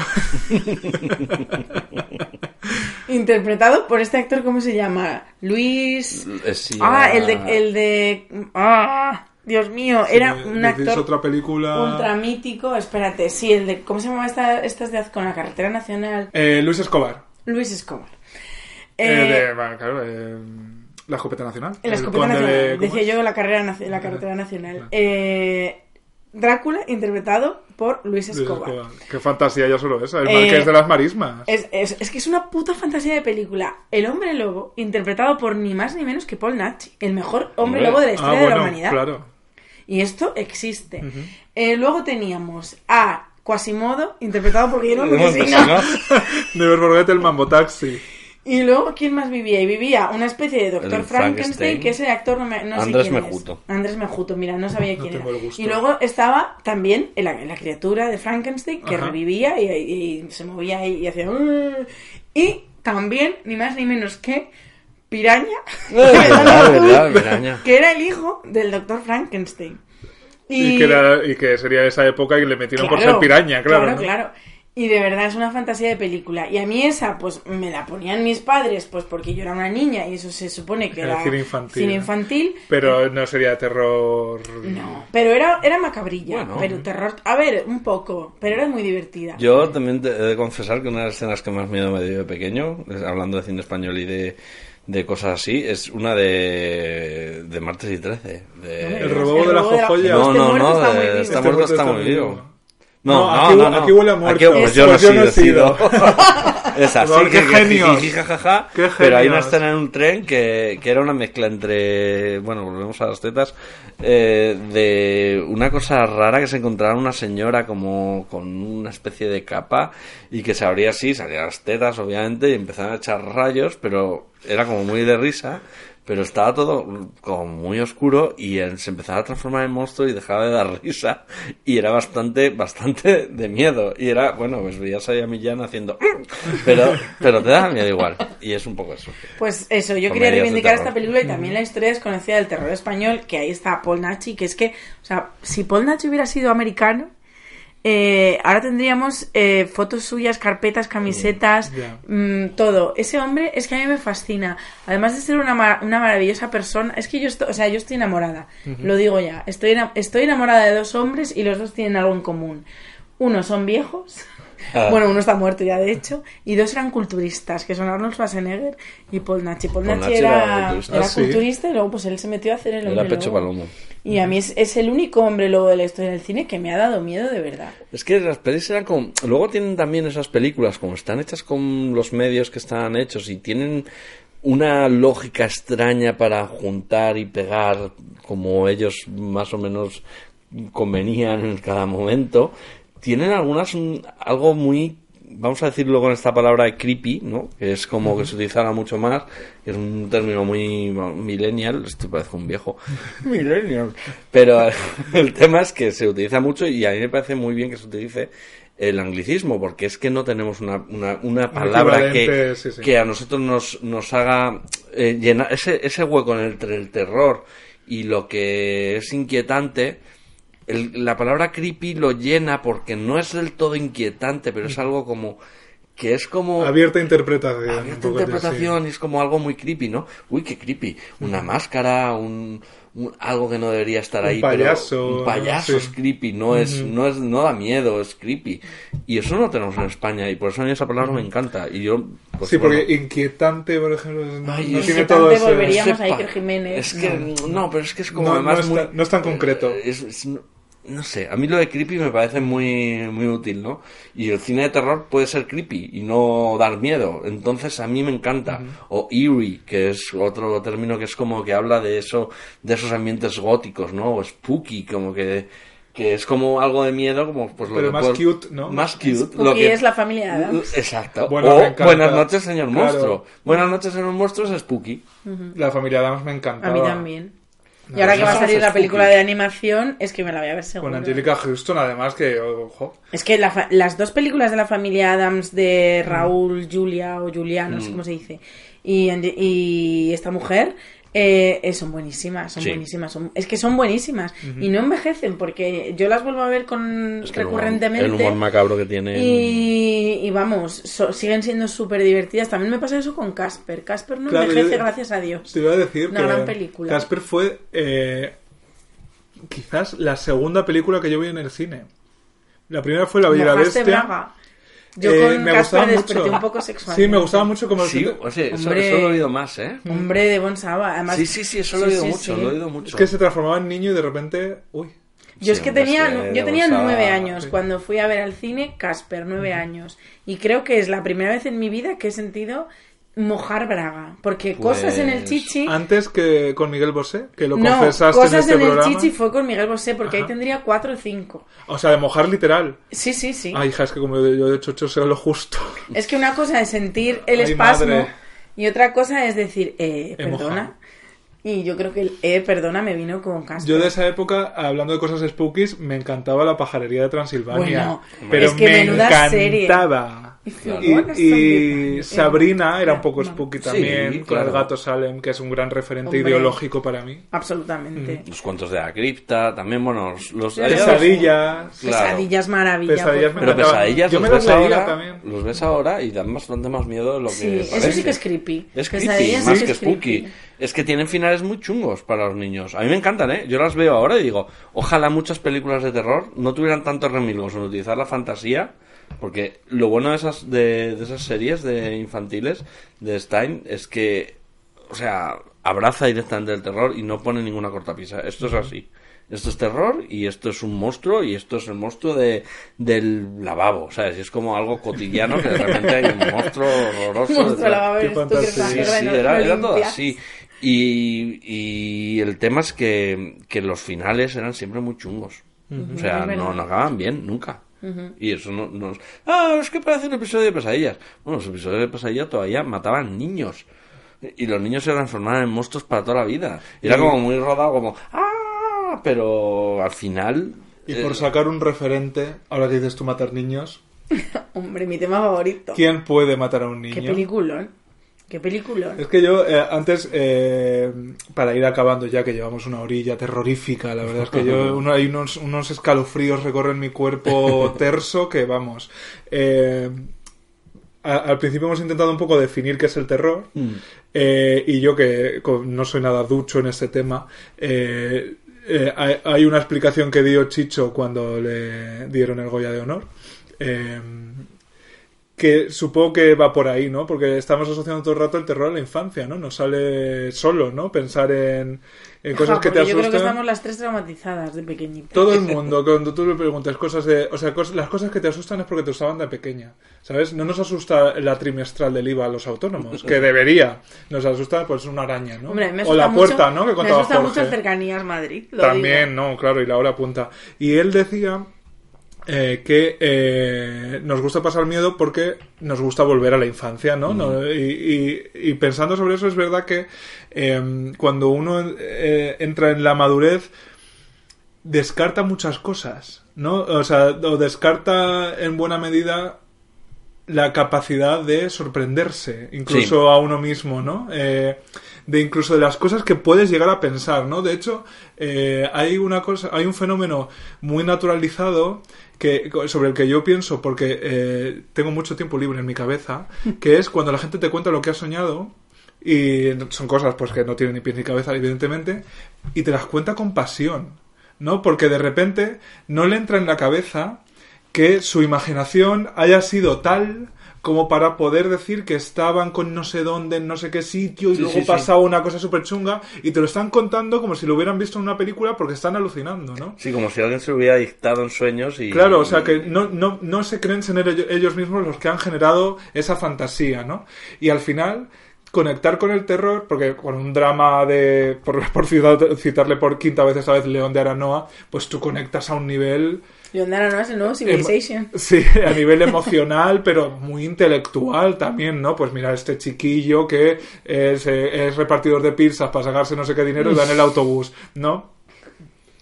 Interpretado por este actor, ¿cómo se llama? Luis. Eh, sí, Ah, el de. El de... Ah, Dios mío, era Si un me actor otra película... ultra mítico. Espérate, sí, el de. ¿Cómo se llama esta, estas de con la carretera nacional? Eh, Luis Escobar. Luis Escobar. Eh, Eh, de- bueno, claro, eh, la escopeta nacional. La escopeta nacional. de- ¿cómo Decía es? yo la, carrera, la carretera nacional. Claro. Eh, Drácula, interpretado por Luis Luis Escobar. Escobar. Qué fantasía ya solo esa. El Eh, marqués de las marismas. Es, es- es que es una puta fantasía de película. El hombre lobo, interpretado por ni más ni menos que Paul Nachi, el mejor hombre lobo de la ah, historia bueno, de la humanidad. claro. Y esto existe. Eh, luego teníamos a Quasimodo, interpretado por Guillermo Montesino. Montesino. Never forget el Mambo Taxi. Y luego, ¿quién más vivía? Y vivía una especie de Doctor Frankenstein, Frankenstein. que ese actor no, me, no sé Andrés quién es. Mejuto. Andrés Mejuto, mira, no sabía No quién tengo era. Y luego estaba también la, la criatura de Frankenstein, que Ajá. revivía y, y se movía y, y hacía... Y también, ni más ni menos que Piraña, Eh, Piraña. que era el hijo del Doctor Frankenstein. Y, que era- y que sería esa época y le metieron por ser piraña, claro. Claro, ¿no? claro. Y de verdad es una fantasía de película. Y a mí esa, pues me la ponían mis padres, pues porque yo era una niña y eso se supone que Era era cine infantil, cine ¿no? infantil. Pero no sería terror. No, pero era, era macabrilla, Bueno. pero terror... A ver, un poco, pero era muy divertida. Yo también te he de confesar que una de las escenas que más miedo me dio de pequeño, hablando de cine español y de, de cosas así, es una de, de Martes y 13. de- El robo de la jojoya. No, Este no, muerto no, está de- muy vivo. No, No, aquí no, no. aquí huele a muerto. Aquí- pues yo Pues yo no sido, he sido. sido. es así, qué que- que genios. jiji, jajaja, Qué pero hay una escena en un tren que, que era una mezcla entre, bueno, volvemos a las tetas, eh, de una cosa rara que se encontraba una señora como con una especie de capa y que se abría así, salían las tetas obviamente y empezaban a echar rayos, pero era como muy de risa. Pero estaba todo como muy oscuro y él se empezaba a transformar en monstruo y dejaba de dar risa. Y era bastante, bastante de miedo. Y era, bueno, pues veías ahí a Millán haciendo... Pero, pero te da miedo igual. Y es un poco eso. Pues eso, yo quería reivindicar esta película y también la historia desconocida del terror español, que ahí está Paul Nachi, que es que, o sea, si Paul Nachi hubiera sido americano, eh, ahora tendríamos eh, fotos suyas, carpetas, camisetas, Ya. mm, todo. Ese hombre es que a mí me fascina. Además de ser una, ma- una maravillosa persona, es que yo estoy, o sea, yo estoy enamorada. Lo digo ya. Estoy, ena- estoy enamorada de dos hombres y los dos tienen algo en común. Uno son viejos. Ah. Bueno, uno está muerto ya, de hecho. Y dos eran culturistas, que son Arnold Schwarzenegger y Paul Nachi. Paul, Paul Nachi era, era era culturista. culturista, Ah, sí. y luego pues él se metió a hacer el Era hombre pecho lobo. palomo. Y a mí es, es el único hombre lobo de la historia del cine que me ha dado miedo de verdad. Es que las pelis eran como... Luego tienen también esas películas, como están hechas con los medios que están hechos y tienen una lógica extraña para juntar y pegar como ellos más o menos convenían en cada momento, tienen algunas un- algo muy vamos a decirlo con esta palabra creepy, ¿no? Que es como que se utilizara mucho más, que es un término muy millennial, esto parece un viejo. millennial. Pero el tema es que se utiliza mucho y a mí me parece muy bien que se utilice el anglicismo, porque es que no tenemos una, una, una palabra que, equivalente, sí, sí. que a nosotros nos, nos haga eh, llenar ese, ese hueco entre el terror y lo que es inquietante. El- la palabra creepy lo llena porque no es del todo inquietante, pero es algo como que es como... Abierta interpretación. Abierta así. interpretación y es como algo muy creepy, ¿no? Uy, qué creepy. Una máscara, un, un- algo que no debería estar Un ahí. payaso, pero un payaso sí. es creepy, no es, no es, no da miedo, es creepy. Y eso no lo tenemos en España y por eso a mí esa palabra me encanta. Y yo, pues, sí, porque bueno, inquietante, por ejemplo, no, Ay, no tiene todo ese... volvería- Veríamos a. Iker Jiménez. Es que, no, pero es que es como No, además no es muy... tan- no es tan concreto. Es- es- no, sé, a mí lo de creepy me parece muy, muy útil, ¿no? Y el cine de terror puede ser creepy y no dar miedo. Entonces a mí me encanta. O eerie, que es otro término que es como que habla de eso, de esos ambientes góticos, ¿no? O spooky, como que, que es como algo de miedo, como pues lo Pero que más puedo- cute, ¿no? Más cute. Lo que es la familia Addams. Exacto. Bueno, o encanta. Buenas noches, señor Claro. monstruo. Buenas noches, señor monstruo es spooky. La familia Adams me encantaba. A mí también. Y ahora que va a salir la película de animación, es que me la voy a ver seguro. Con Angelica Houston, además, que, ojo, Es que la fa- las dos películas de la familia Adams de Raúl, Julia o Julia, no sé Mm. cómo se dice, y, y esta mujer eh, eh, son buenísimas, son Sí. buenísimas. son- es que son buenísimas y no envejecen porque yo las vuelvo a ver con Es que el humor- recurrentemente. El humor macabro que tiene. y, y vamos, so- siguen siendo súper divertidas. También me pasa eso con Casper. Casper no Claro, envejece, yo- gracias a Dios. te iba a decir Una que gran película. Casper fue eh, quizás la segunda película que yo vi en el cine. La primera fue La Bella y la Mojaste Bestia. braga. Yo Eh, con me Casper gustaba desperté mucho. un poco sexual. Sí, me gustaba mucho como Sí, o sea, eso, Hombre. eso lo he oído más, ¿eh? Hombre de Bon Saba. Además, Sí, sí, sí, eso lo he oído sí, mucho, sí. lo he oído mucho. Es que se transformaba en niño y de repente, uy, Yo es que tenía, yo tenía nueve años sí. cuando fui a ver al cine Casper, nueve años. Y creo que es la primera vez en mi vida que he sentido mojar braga. Porque cosas en el Pues, chichi... antes que con Miguel Bosé, que lo No, confesaste cosas en este en el programa. chichi fue con Miguel Bosé porque ahí Ajá. tendría cuatro o cinco. O sea, de mojar literal. Sí, sí, sí. Ay, hija, es que como yo de chocho sea lo justo. Es que una cosa es sentir el Ay, espasmo madre. y otra cosa es decir, eh, perdona. Y yo creo que el eh, perdona me vino con Casper. Yo de esa época, hablando de cosas spookies, me encantaba la pajarería de Transilvania. Bueno, pero es que me menuda serie. encantaba. You Y, Sabrina era un poco spooky Sí, también, con claro. el gato Salem, que es un gran referente Hombre. ideológico para mí. Absolutamente. Los cuentos de la cripta, también, bueno, los... Pesadillas. Claro. Pesadillas maravilla. Pesadillas por Pero pesadillas Yo los me ves ahora, también. los ves ahora y dan bastante más miedo de lo que Sí, eso sí que es creepy. Es creepy, más sí que spooky. Es que tienen finales muy chungos para los niños. A mí me encantan, ¿eh? Yo las veo ahora y digo, ojalá muchas películas de terror no tuvieran tantos remilgos en utilizar la fantasía, porque lo bueno de esas, de, de esas series de infantiles de Stein es que, o sea, abraza directamente el terror y no pone ninguna cortapisa. Esto es así. Esto es terror y esto es un monstruo y esto es el monstruo de, del lavabo, ¿sabes? Y es como algo cotidiano que de repente hay un monstruo horroroso. Monstruo lavabo. Sí, sí, era, no era todo así. Y, y el tema es que, que los finales eran siempre muy chungos. O sea, no, no acababan bien, nunca. Y eso no, no es... Ah, es que parece un episodio de pesadillas. Bueno, los episodios de pesadillas todavía mataban niños. Y los niños se transformaban en monstruos para toda la vida. Y era como muy rodado, como... ¡Ah! Pero al final... Y eh, por sacar un referente, ahora que dices tú matar niños, Hombre, mi tema favorito. ¿quién puede matar a un niño? Qué peliculón. Qué peliculón. Es que yo, eh, antes, eh, para ir acabando ya, que llevamos una orilla terrorífica, la verdad es que yo, uno, hay unos, unos escalofríos recorren mi cuerpo terso que, vamos, eh, a- al principio hemos intentado un poco definir qué es el terror, Mm. eh, y yo que no soy nada ducho en este tema, eh, eh, hay, hay una explicación que dio Chicho cuando le dieron el Goya de Honor. eh, que supongo que va por ahí, ¿no? Porque estamos asociando todo el rato el terror a la infancia, ¿no? Nos sale solo, ¿no? Pensar en, en cosas Ja, que te porque Yo creo que asustan. estamos las tres traumatizadas de pequeñitas. Todo el mundo, cuando tú le preguntas cosas de... O sea, cos- las cosas que te asustan es porque te asustaban de pequeña, ¿sabes? No nos asusta la trimestral del IVA a los autónomos, que debería. Nos asusta, pues, una araña, ¿no? Hombre, me o la puerta, mucho- ¿no? Que Me contaba asusta mucho Jorge. el cercanías Madrid. lo También, digo. no, claro, y la hora punta. Y él decía eh, que eh, nos gusta pasar miedo porque nos gusta volver a la infancia, ¿no? ¿No? Y, y- y pensando sobre eso es verdad que eh, cuando uno eh, entra en la madurez descarta muchas cosas, ¿no? O sea, o descarta en buena medida la capacidad de sorprenderse, incluso a uno mismo, ¿no? De incluso de las cosas que puedes llegar a pensar, ¿no? De hecho, hay una cosa, hay un fenómeno muy naturalizado que, sobre el que yo pienso porque eh, tengo mucho tiempo libre en mi cabeza, que es cuando la gente te cuenta lo que ha soñado y son cosas pues que no tienen ni pies ni cabeza evidentemente y te las cuenta con pasión, ¿no? Porque de repente no le entra en la cabeza que su imaginación haya sido tal como para poder decir que estaban con no sé dónde, en no sé qué sitio, y Sí, luego sí, sí. pasaba una cosa súper chunga, y te lo están contando como si lo hubieran visto en una película porque están alucinando, ¿no? Sí, como si alguien se lo hubiera dictado en sueños y... Claro, o sea que no, no, no se creen ser ello- ellos mismos los que han generado esa fantasía, ¿no? Y al final conectar con el terror, porque con un drama de, por, por citar- citarle por quinta vez esta vez León de Aranoa, pues tú conectas a un nivel Leondara no es el nuevo Civilization. Sí, a nivel emocional, pero muy intelectual también, ¿no? Pues mira, este chiquillo que es, eh, es repartidor de pizzas para sacarse no sé qué dinero y va en el autobús, ¿no?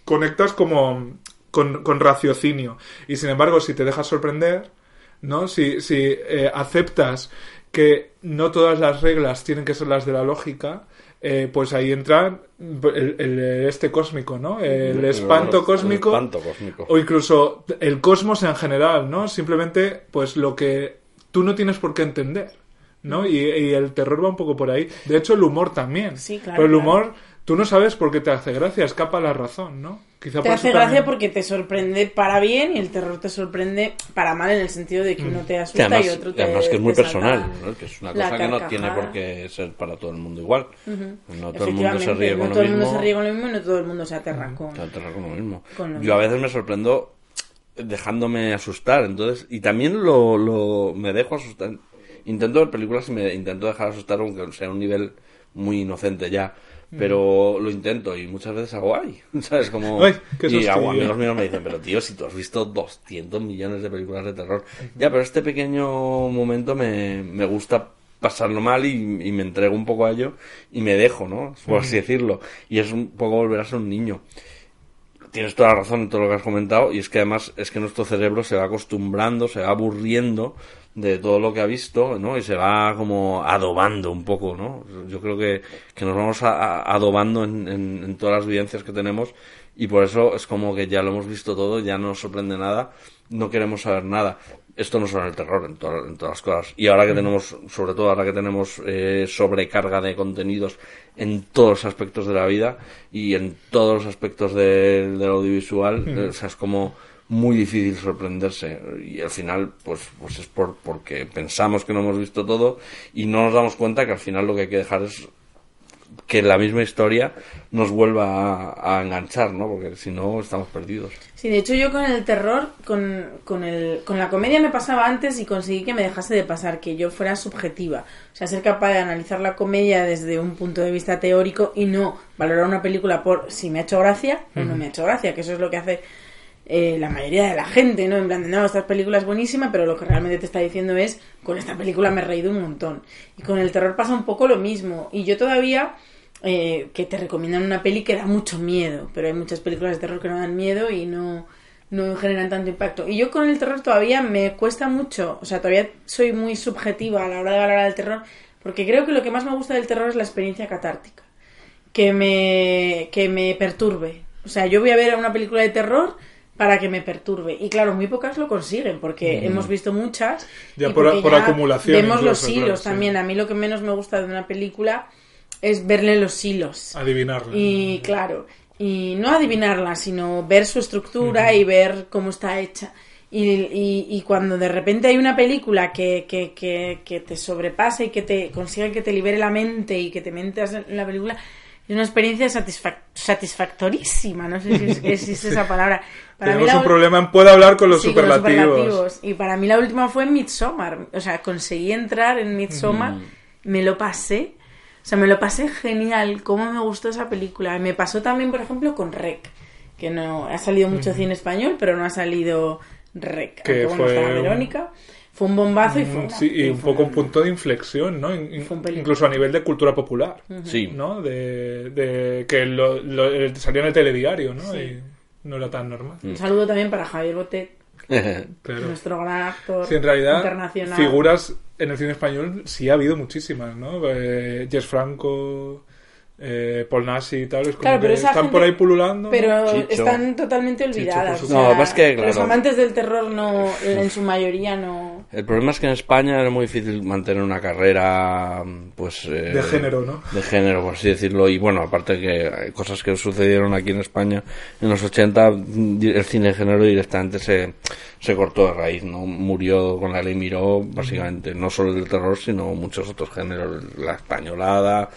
Conectas como con, con raciocinio. Y sin embargo, si te dejas sorprender, ¿no? Si, si eh, aceptas que no todas las reglas tienen que ser las de la lógica, eh, pues ahí entra el, el- este cósmico, ¿no? El espanto El cósmico. espanto cósmico. O incluso el cosmos en general, ¿no? Simplemente, pues lo que tú no tienes por qué entender, ¿no? Y, y el terror va un poco por ahí. De hecho, el humor también. Sí, claro, Pero el claro. Tú no sabes por qué te hace gracia, escapa la razón, ¿no? Quizá Te por hace gracia también- porque te sorprende para bien y el terror te sorprende para mal en el sentido de que uno te asusta además, y otro y te además que es muy personal, ¿no? que es una cosa que no tiene por qué ser para todo el mundo igual. No todo el mundo se ríe con no lo todo el mundo mismo. se ríe con lo mismo y no todo el mundo se aterra con... Te aterra con lo mismo. Con lo Yo a mismo. veces me sorprendo dejándome asustar, entonces, y también lo, lo me dejo asustar. Intento ver películas y me intento dejar asustar aunque sea un nivel muy inocente ya. Pero lo intento y muchas veces hago ay, ¿sabes? Como Ay, qué y hago amigos míos me dicen, pero tío, si tú has visto 200 millones de películas de terror. Ya, pero este pequeño momento me, me gusta pasarlo mal y, y me entrego un poco a ello y me dejo, ¿no? Por así decirlo. Y es un poco volver a ser un niño tienes toda la razón en todo lo que has comentado y es que además es que nuestro cerebro se va acostumbrando, se va aburriendo de todo lo que ha visto, ¿no? Y se va como adobando un poco, ¿no? Yo creo que, que nos vamos a- a- adobando en, en- en todas las vivencias que tenemos y por eso es como que ya lo hemos visto todo, ya no nos sorprende nada, no queremos saber nada. Esto no solo en el terror, en, to- en todas las cosas. Y ahora que tenemos, sobre todo ahora que tenemos eh, sobrecarga de contenidos en todos los aspectos de la vida y en todos los aspectos de- del audiovisual, eh, o sea, es como muy difícil sorprenderse y al final pues pues es por porque pensamos que no hemos visto todo y no nos damos cuenta que al final lo que hay que dejar es que la misma historia nos vuelva a, a enganchar, ¿no? Porque si no estamos perdidos. Sí, de hecho yo con el terror, con, con, el, con la comedia me pasaba antes y conseguí que me dejase de pasar, que yo fuera subjetiva. O sea, ser capaz de analizar la comedia desde un punto de vista teórico y no valorar una película por si me ha hecho gracia o no me ha hecho gracia, que eso es lo que hace eh, la mayoría de la gente, ¿no? En plan, de, no, esta película es buenísima, pero lo que realmente te está diciendo es, con esta película me he reído un montón. Y con el terror pasa un poco lo mismo. Y yo todavía, eh, que te recomiendan una peli que da mucho miedo, pero hay muchas películas de terror que no dan miedo y no, no generan tanto impacto. Y yo con el terror todavía me cuesta mucho, o sea, todavía soy muy subjetiva a la hora de valorar el terror, porque creo que lo que más me gusta del terror es la experiencia catártica que me, que me perturbe. O sea, yo voy a ver una película de terror para que me perturbe. Y claro, muy pocas lo consiguen, porque hemos visto muchas. Mm. Ya y por- acumulación Vemos los hilos claro, sí. también. A mí lo que menos me gusta de una película es verle los hilos. Adivinarla. Y claro, y no adivinarla, sino ver su estructura y ver cómo está hecha. Y, y- y cuando de repente hay una película que, que, que, que te sobrepasa y que te consigue que te libere la mente y que te metas en la película, es una experiencia satisfac- satisfactorísima. No sé si es- existe esa palabra. Para Tenemos un problema en puedo hablar con los Sí, con los superlativos. Y para mí la última fue Midsommar. O sea, conseguí entrar en Midsommar, me lo pasé. O sea, me lo pasé genial. Cómo me gustó esa película. Me pasó también, por ejemplo, con Rec. Que no ha salido mucho cine español, pero no ha salido Rec. Que bueno, fue un- Verónica. Fue un bombazo y fue. Mm, una- Sí, y y un fue poco un punto de inflexión, ¿no? In- Fue incluso a nivel de cultura popular, Sí. ¿no? De, de que lo, lo- eh, salía en el telediario, ¿no? Sí. Y no era tan normal. Un saludo también para Javier Botet. Claro. nuestro gran actor Sí, en realidad, internacional. figuras en el cine español sí ha habido muchísimas, ¿no? Eh, Jess Franco, eh, Paul Nassi y tal, es como Claro, que están gente- por ahí pululando. Pero Chicho. están totalmente olvidadas. o sea, No, lo que Los amantes del terror no, en su mayoría no. El problema es que en España era muy difícil mantener una carrera, pues... eh, De género, ¿no? De género, por así decirlo. Y bueno, aparte que hay cosas que sucedieron aquí en España en los 80, el cine de género directamente se, se cortó de raíz, ¿no? Murió con la ley Miró, básicamente. No solo el terror, sino muchos otros géneros. La españolada,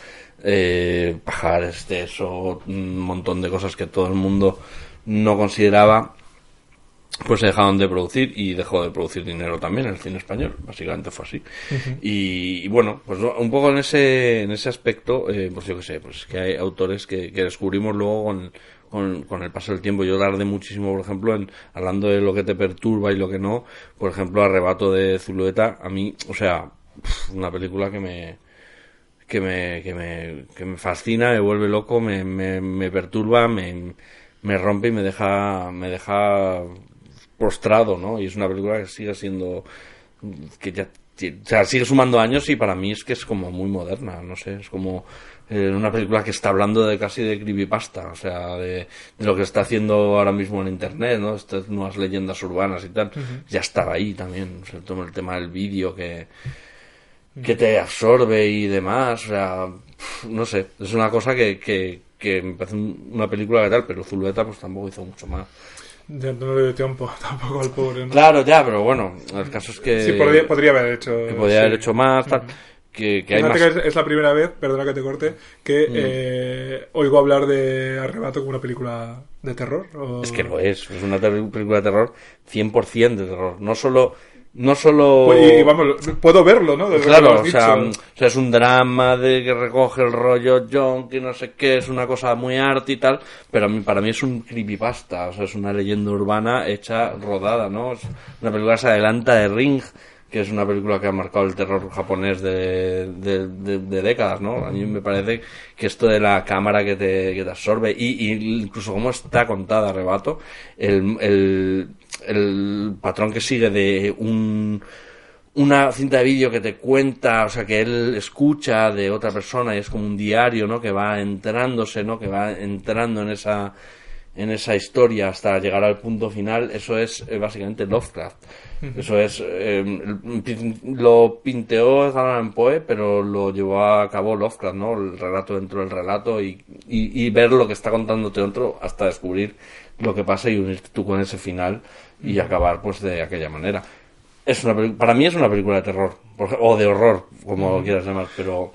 eh, pajares, eso, un montón de cosas que todo el mundo no consideraba pues se dejaron de producir y dejó de producir dinero también el cine español. Básicamente fue así. Y, y bueno pues un poco en ese en ese aspecto eh, pues yo que sé pues que hay autores que, que descubrimos luego con, con, con el paso del tiempo. Yo tardé muchísimo por ejemplo en hablando de lo que te perturba y lo que no por ejemplo arrebato de Zulueta a mí o sea una película que me que me, que me, que me fascina, me vuelve loco, me, me, me perturba, me, me rompe y me deja, me deja postrado, ¿no? Y es una película que sigue siendo, que ya, o sea, sigue sumando años y para mí es que es como muy moderna, no sé, es como eh, una película que está hablando de casi de creepypasta, o sea, de, de lo que está haciendo ahora mismo en internet, ¿no? Estas nuevas leyendas urbanas y tal, ya estaba ahí también, sea, todo el tema del vídeo que, que te absorbe y demás, o sea, no sé, es una cosa que, que, que me parece un- una película que tal, pero Zulueta pues tampoco hizo mucho más. Ya no le dio tiempo tampoco al pobre, ¿no? Claro, ya, pero bueno, el caso es que, Sí, podría, podría haber hecho. que haber sí. hecho más, tal, que, que hay más... Mm. que es, la primera vez, perdona que te corte, que eh, oigo hablar de Arrebato como una película de terror. o- Es que lo es, es una película de terror 100% de terror, no solo... No solo... Pues, y, vamos, puedo verlo, ¿no? Desde Claro, sea, o sea, es un drama de que recoge el rollo John, que no sé qué, es una cosa muy arte y tal, pero a mí, para mí es un creepypasta, o sea, es una leyenda urbana hecha, rodada, ¿no? Es una película que se adelanta de Ring, que es una película que ha marcado el terror japonés de, de, décadas, ¿no? A mí me parece que esto de la cámara que te, que te absorbe y, y incluso cómo está contada Arrebato, el, el, el patrón que sigue de un una cinta de vídeo que te cuenta, o sea, que él escucha de otra persona y es como un diario, ¿no? Que va entrándose, ¿no? Que va entrando en esa en esa historia hasta llegar al punto final, eso es eh, básicamente Lovecraft. Eso es, eh, lo pinteó Edgar Poe, pero lo llevó a cabo Lovecraft, ¿no? El relato dentro del relato y, y, y ver lo que está contándote otro hasta descubrir lo que pasa y unirte tú con ese final y acabar pues de aquella manera. Es una para mí es una película de terror o de horror, como lo quieras llamar, pero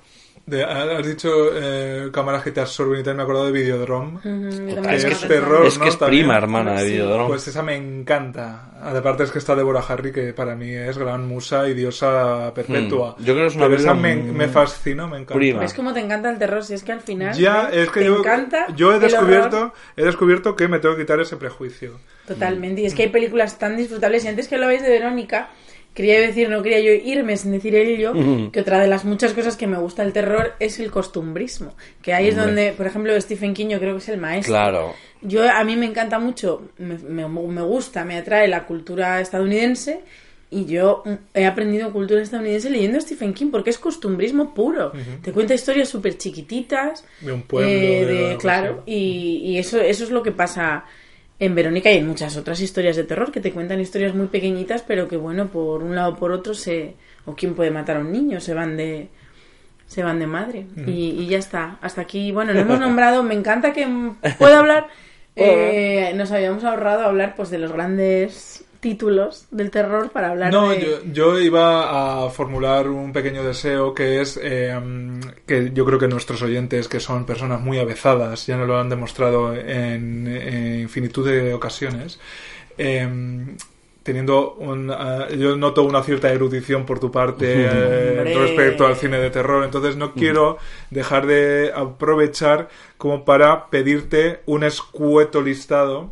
De- has dicho eh, cámaras que te absorben y tal, me he acordado de Videodrome. Es que es terror, es que ¿no? es También. prima hermana de Sí. Videodrome. Pues esa me encanta. Aparte es que está Deborah Harry, que para mí es gran musa y diosa perpetua. Mm, yo creo que es una Pero esa me, me fascinó, me encanta. prima. ¿Ves cómo te encanta el terror? Si es que al final Ya, es que te yo, encanta yo he descubierto, he descubierto que me tengo que quitar ese prejuicio. Totalmente. Y es que hay películas tan disfrutables. Y antes que hablabais de Verónica, quería decir, no quería yo irme sin decir ello, que otra de las muchas cosas que me gusta del terror es el costumbrismo. Que ahí es donde, por ejemplo, Stephen King yo creo que es el maestro. Claro. Yo, a mí me encanta mucho, me, me- me gusta, me atrae la cultura estadounidense. Y yo mm, he aprendido cultura estadounidense leyendo a Stephen King porque es costumbrismo puro. Te cuenta historias súper chiquititas. De un pueblo, eh, de de- algo claro, y, y eso, eso es lo que pasa en Verónica y en muchas otras historias de terror que te cuentan historias muy pequeñitas, pero que bueno, por un lado o por otro se. O quién puede matar a un niño, se van de. Se van de madre. y, y ya está. Hasta aquí, bueno, no hemos nombrado. Me encanta que pueda hablar. eh, nos habíamos ahorrado hablar pues de los grandes títulos del terror para hablar No, de. yo, yo iba a formular un pequeño deseo que es eh, que yo creo que nuestros oyentes, que son personas muy avezadas, ya nos lo han demostrado en, en infinitud de ocasiones, eh, teniendo un, ah, yo noto una cierta erudición por tu parte eh, respecto al cine de terror, entonces no quiero dejar de aprovechar como para pedirte un escueto listado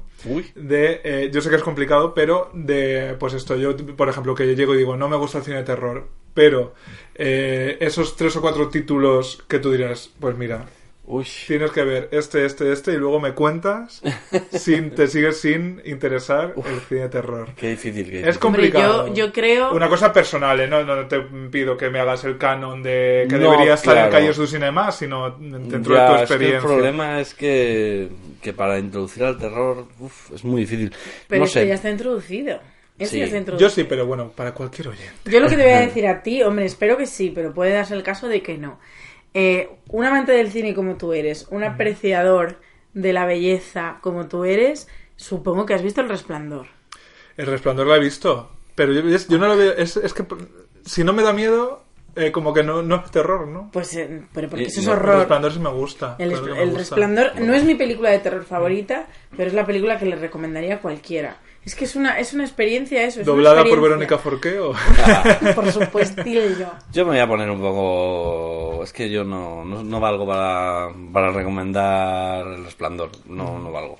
De eh, yo sé que es complicado pero de pues esto yo por ejemplo que yo llego y digo no me gusta el cine de terror pero eh, esos tres o cuatro títulos que tú dirás pues mira Uy. Tienes que ver este, este, este y luego me cuentas si te sigues sin interesar el cine de terror. Qué difícil que Es Hombre, complicado. yo, yo creo... Una cosa personal, ¿eh? no, no te pido que me hagas el canon de que No, debería estar claro. en Calles du Cinema, sino dentro Ya, de tu es que experiencia. el problema es que, que para introducir al terror uf, es muy difícil. Pero no sé. ya está introducido. Sí. ya está introducido. Yo sí, pero bueno, para cualquier oyente. Yo lo que te voy a decir a ti, hombre, espero que sí, pero puede darse el caso de que no. Eh, un amante del cine como tú eres, un apreciador de la belleza como tú eres, supongo que has visto El Resplandor. El resplandor la he visto, pero yo, yo no lo veo. Es, es que si no me da miedo, eh, como que no, no es terror, ¿no? Pues, eh, pero porque Y- eso es no, El horror. resplandor sí me gusta. El, claro que me el gusta. Resplandor no es mi película de terror favorita, pero es la película que le recomendaría a cualquiera. Es que es una, es una experiencia eso. Es ¿Doblada por. Verónica Forqué o...? Por supuestillo. Yo me voy a poner un poco. Es que yo no, no, no valgo para, para recomendar el resplandor. No, no valgo.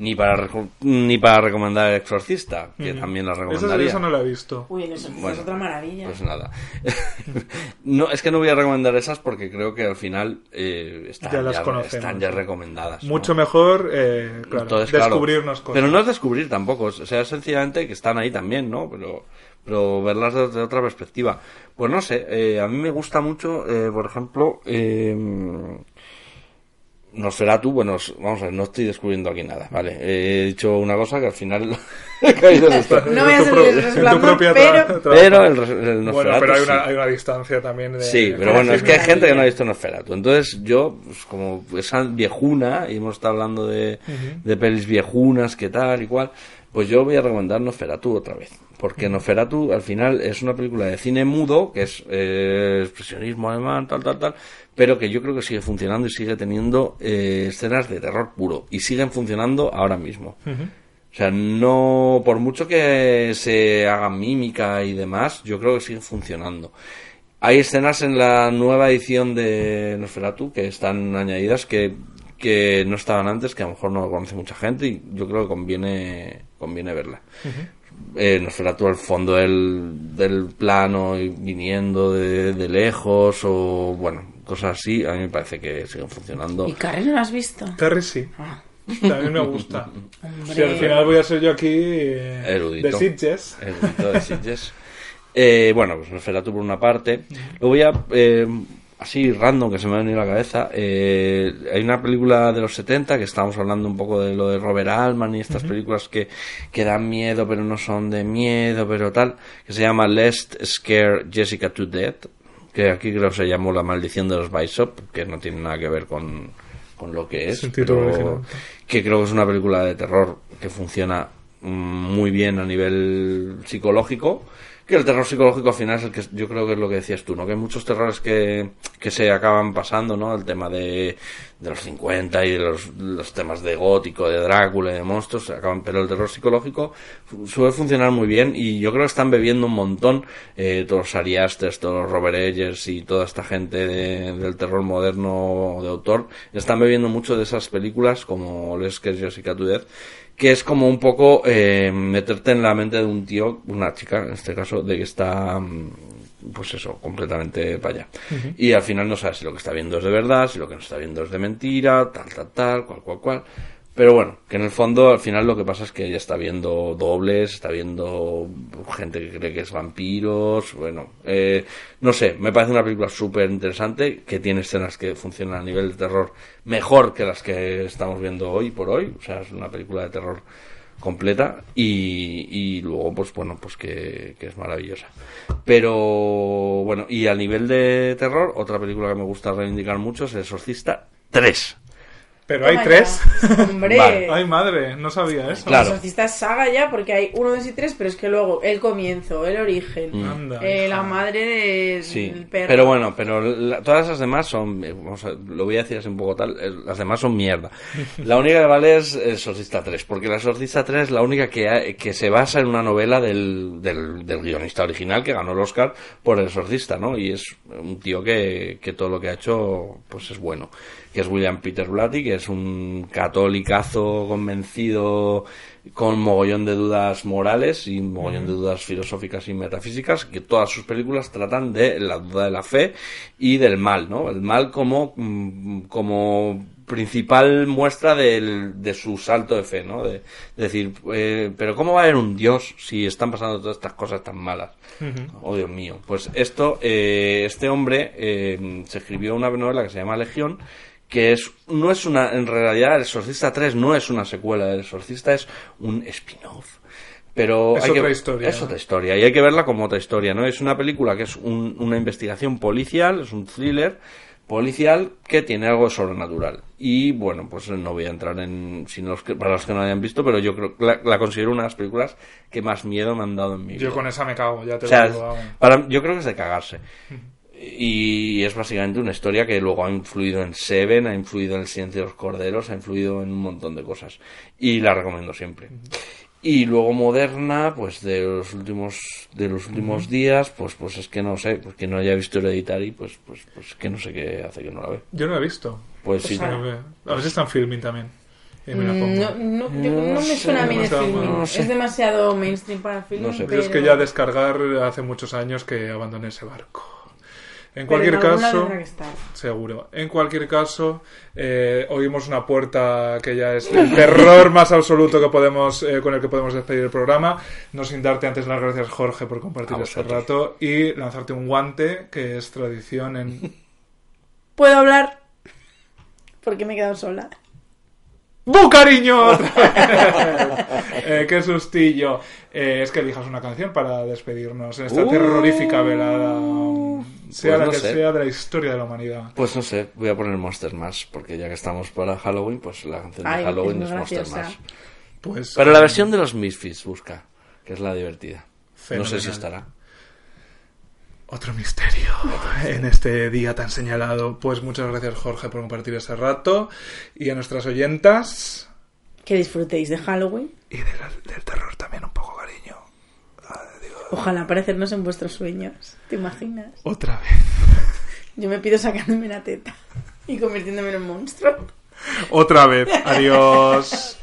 Ni para, ni para recomendar el exorcista, que también la recomendaría. esa no la he visto. Uy, es Bueno, otra maravilla. Pues nada. no, es que no voy a recomendar esas porque creo que al final eh, están, Ya las ya, están ya recomendadas. ¿no? Mucho mejor, eh, claro, Entonces, claro, descubrirnos cosas. Pero no es descubrir tampoco, o sea, es sencillamente que están ahí también, ¿no? Pero, pero verlas desde otra perspectiva. Pues no sé, eh, a mí me gusta mucho, eh, por ejemplo, eh, Nosferatu, bueno, vamos a ver, no estoy descubriendo aquí nada, ¿vale? He dicho una cosa que al final he caído en esto. No pro- el resplandor, propia pero- Pero el, el Bueno, Nosferatu pero hay sí. una, hay una distancia también de... Sí, pero bueno, es que hay gente que no ha visto Nosferatu. Entonces yo, pues, como esa viejuna, y hemos estado hablando de, de pelis viejunas, que tal y cual, pues yo voy a recomendar Nosferatu otra vez. Porque Nosferatu al final es una película de cine mudo, que es eh, expresionismo alemán, tal, tal, tal, pero que yo creo que sigue funcionando y sigue teniendo eh, escenas de terror puro. Y siguen funcionando ahora mismo. O sea, no, por mucho que se haga mímica y demás, yo creo que sigue funcionando. Hay escenas en la nueva edición de Nosferatu que están añadidas que, que no estaban antes, que a lo mejor no lo conoce mucha gente y yo creo que conviene, conviene verla. Eh, Nosferatu al fondo del, del plano y viniendo de, de lejos o bueno, cosas así, a mí me parece que siguen funcionando. ¿Y Carrie no la has visto? Carrie sí. Ah, También me gusta. hombre. Si al final voy a ser yo aquí eh, Erudito. de Sitges. El grito de Sitges. Eh, bueno, pues Nosferatu por una parte. Lo voy a... así random que se me ha venido a la cabeza. eh, hay una película de los 70 que estábamos hablando un poco de lo de Robert Altman y estas películas que, que dan miedo pero no son de miedo, pero tal, que se llama Lest Scare Jessica to Death, que aquí creo que se llamó La maldición de los Bishop, que no tiene nada que ver con, con lo que es, pero que creo que es una película de terror que funciona muy bien a nivel psicológico que el terror psicológico al final es el que yo creo que es lo que decías tú, ¿no? Que hay muchos terrores que, que se acaban pasando, ¿no? El tema de, de los 50 y de los, los temas de gótico, de Drácula y de monstruos, se acaban, pero el terror psicológico suele funcionar muy bien y yo creo que están bebiendo un montón eh, todos los Ari Aster, todos los Robert Eggers y toda esta gente de- del terror moderno de autor, están bebiendo mucho de esas películas como Les Jessica Death que es como un poco eh, meterte en la mente de un tío, una chica en este caso, de que está, mm, pues eso, completamente para allá. Y al final no sabes si lo que está viendo es de verdad, si lo que no está viendo es de mentira, tal, tal, tal, cual, cual, cual. Pero bueno, que en el fondo al final lo que pasa es que ella está viendo dobles, está viendo gente que cree que es vampiros, bueno, eh, no sé, me parece una película súper interesante que tiene escenas que funcionan a nivel de terror mejor que las que estamos viendo hoy por hoy, o sea, es una película de terror completa y, y luego pues bueno pues que, es maravillosa. Pero bueno y a nivel de terror otra película que me gusta reivindicar mucho es El Exorcista 3 Pero hay tres. Hombre. Vale. Ay, madre, no sabía eso. Claro. El exorcista es saga ya porque hay uno, dos y tres, pero es que luego el comienzo, el origen, Anda, eh, la madre del Sí, perro. pero bueno, pero la- todas esas demás son, eh, vamos a- lo voy a decir así un poco tal, eh, las demás son mierda. La única que vale es El Exorcista 3, porque La Exorcista 3 es la única que, ha- que se basa en una novela del, del, del guionista original que ganó el Oscar por El Exorcista, ¿no? Y es un tío que, que todo lo que ha hecho, pues es bueno. Que es William Peter Blatty, que es un catolicazo convencido con mogollón de dudas morales y mogollón de dudas filosóficas y metafísicas, que todas sus películas tratan de la duda de la fe y del mal, ¿no? El mal como, mm, como principal muestra del- de su salto de fe, ¿no? De, decir, eh, pero ¿cómo va a haber un Dios si están pasando todas estas cosas tan malas? Oh, Dios mío. Pues esto, eh, este hombre eh, se escribió una novela que se llama Legión, que es no es una en realidad el Exorcista 3 no es una secuela el Exorcista es un spin-off pero Es hay otra que- historia, es ¿no? otra historia y hay que verla como otra historia no es una película que es un- una investigación policial es un thriller policial que tiene algo sobrenatural y bueno pues no voy a entrar en si no los que- para los que no hayan visto pero yo creo que la, la considero una de las películas que más miedo me han dado en mi vida Yo con esa me cago, ya te o sea, lo digo. para, yo creo que es de cagarse. Y es básicamente una historia que luego ha influido en Seven, ha influido en El Silencio de los Corderos, ha influido en un montón de cosas. Y la recomiendo siempre. Y luego moderna, pues de los últimos de los últimos días, pues pues es que no sé, pues que no haya visto Hereditary, pues pues pues que no sé qué hace que no la ve. Yo no la he visto. Pues sí, Pues A si está en filming también. Y me la pongo. Mm, No, no, yo- no me suena a mí de filming. no sé. Es demasiado mainstream para filming. No sé. Pero es que ya descargar hace muchos años que abandoné ese barco. En cualquier Pero en algún lado caso, tendrá que estar. seguro. En cualquier caso, eh, oímos una puerta que ya es el terror más absoluto que podemos, eh, con el que podemos despedir el programa. No sin darte antes las gracias, Jorge, por compartir este rato y lanzarte un guante, que es tradición en. ¿Puedo hablar? Porque me he quedado sola. ¡Bu, cariño! Eh, ¡Qué sustillo! Eh, es que elijas una canción para despedirnos en esta Uh. terrorífica velada, sea Pues la no que sé. sea de la historia de la humanidad. Pues no sé, voy a poner Monster Mash, porque ya que estamos para Halloween, pues la canción de Ay, Halloween es Monster. Mash. Pues, Pero la versión de los Misfits busca, que es la divertida. No sé si estará. Otro misterio en este día tan señalado. Pues muchas gracias, Jorge, por compartir ese rato. Y a nuestras oyentas. Que disfrutéis de Halloween. Y del, del terror también un poco, cariño. Ojalá aparecernos en vuestros sueños. ¿Te imaginas? Otra vez. Yo me pido sacándome una teta y convirtiéndome en un monstruo. Otra vez. Adiós.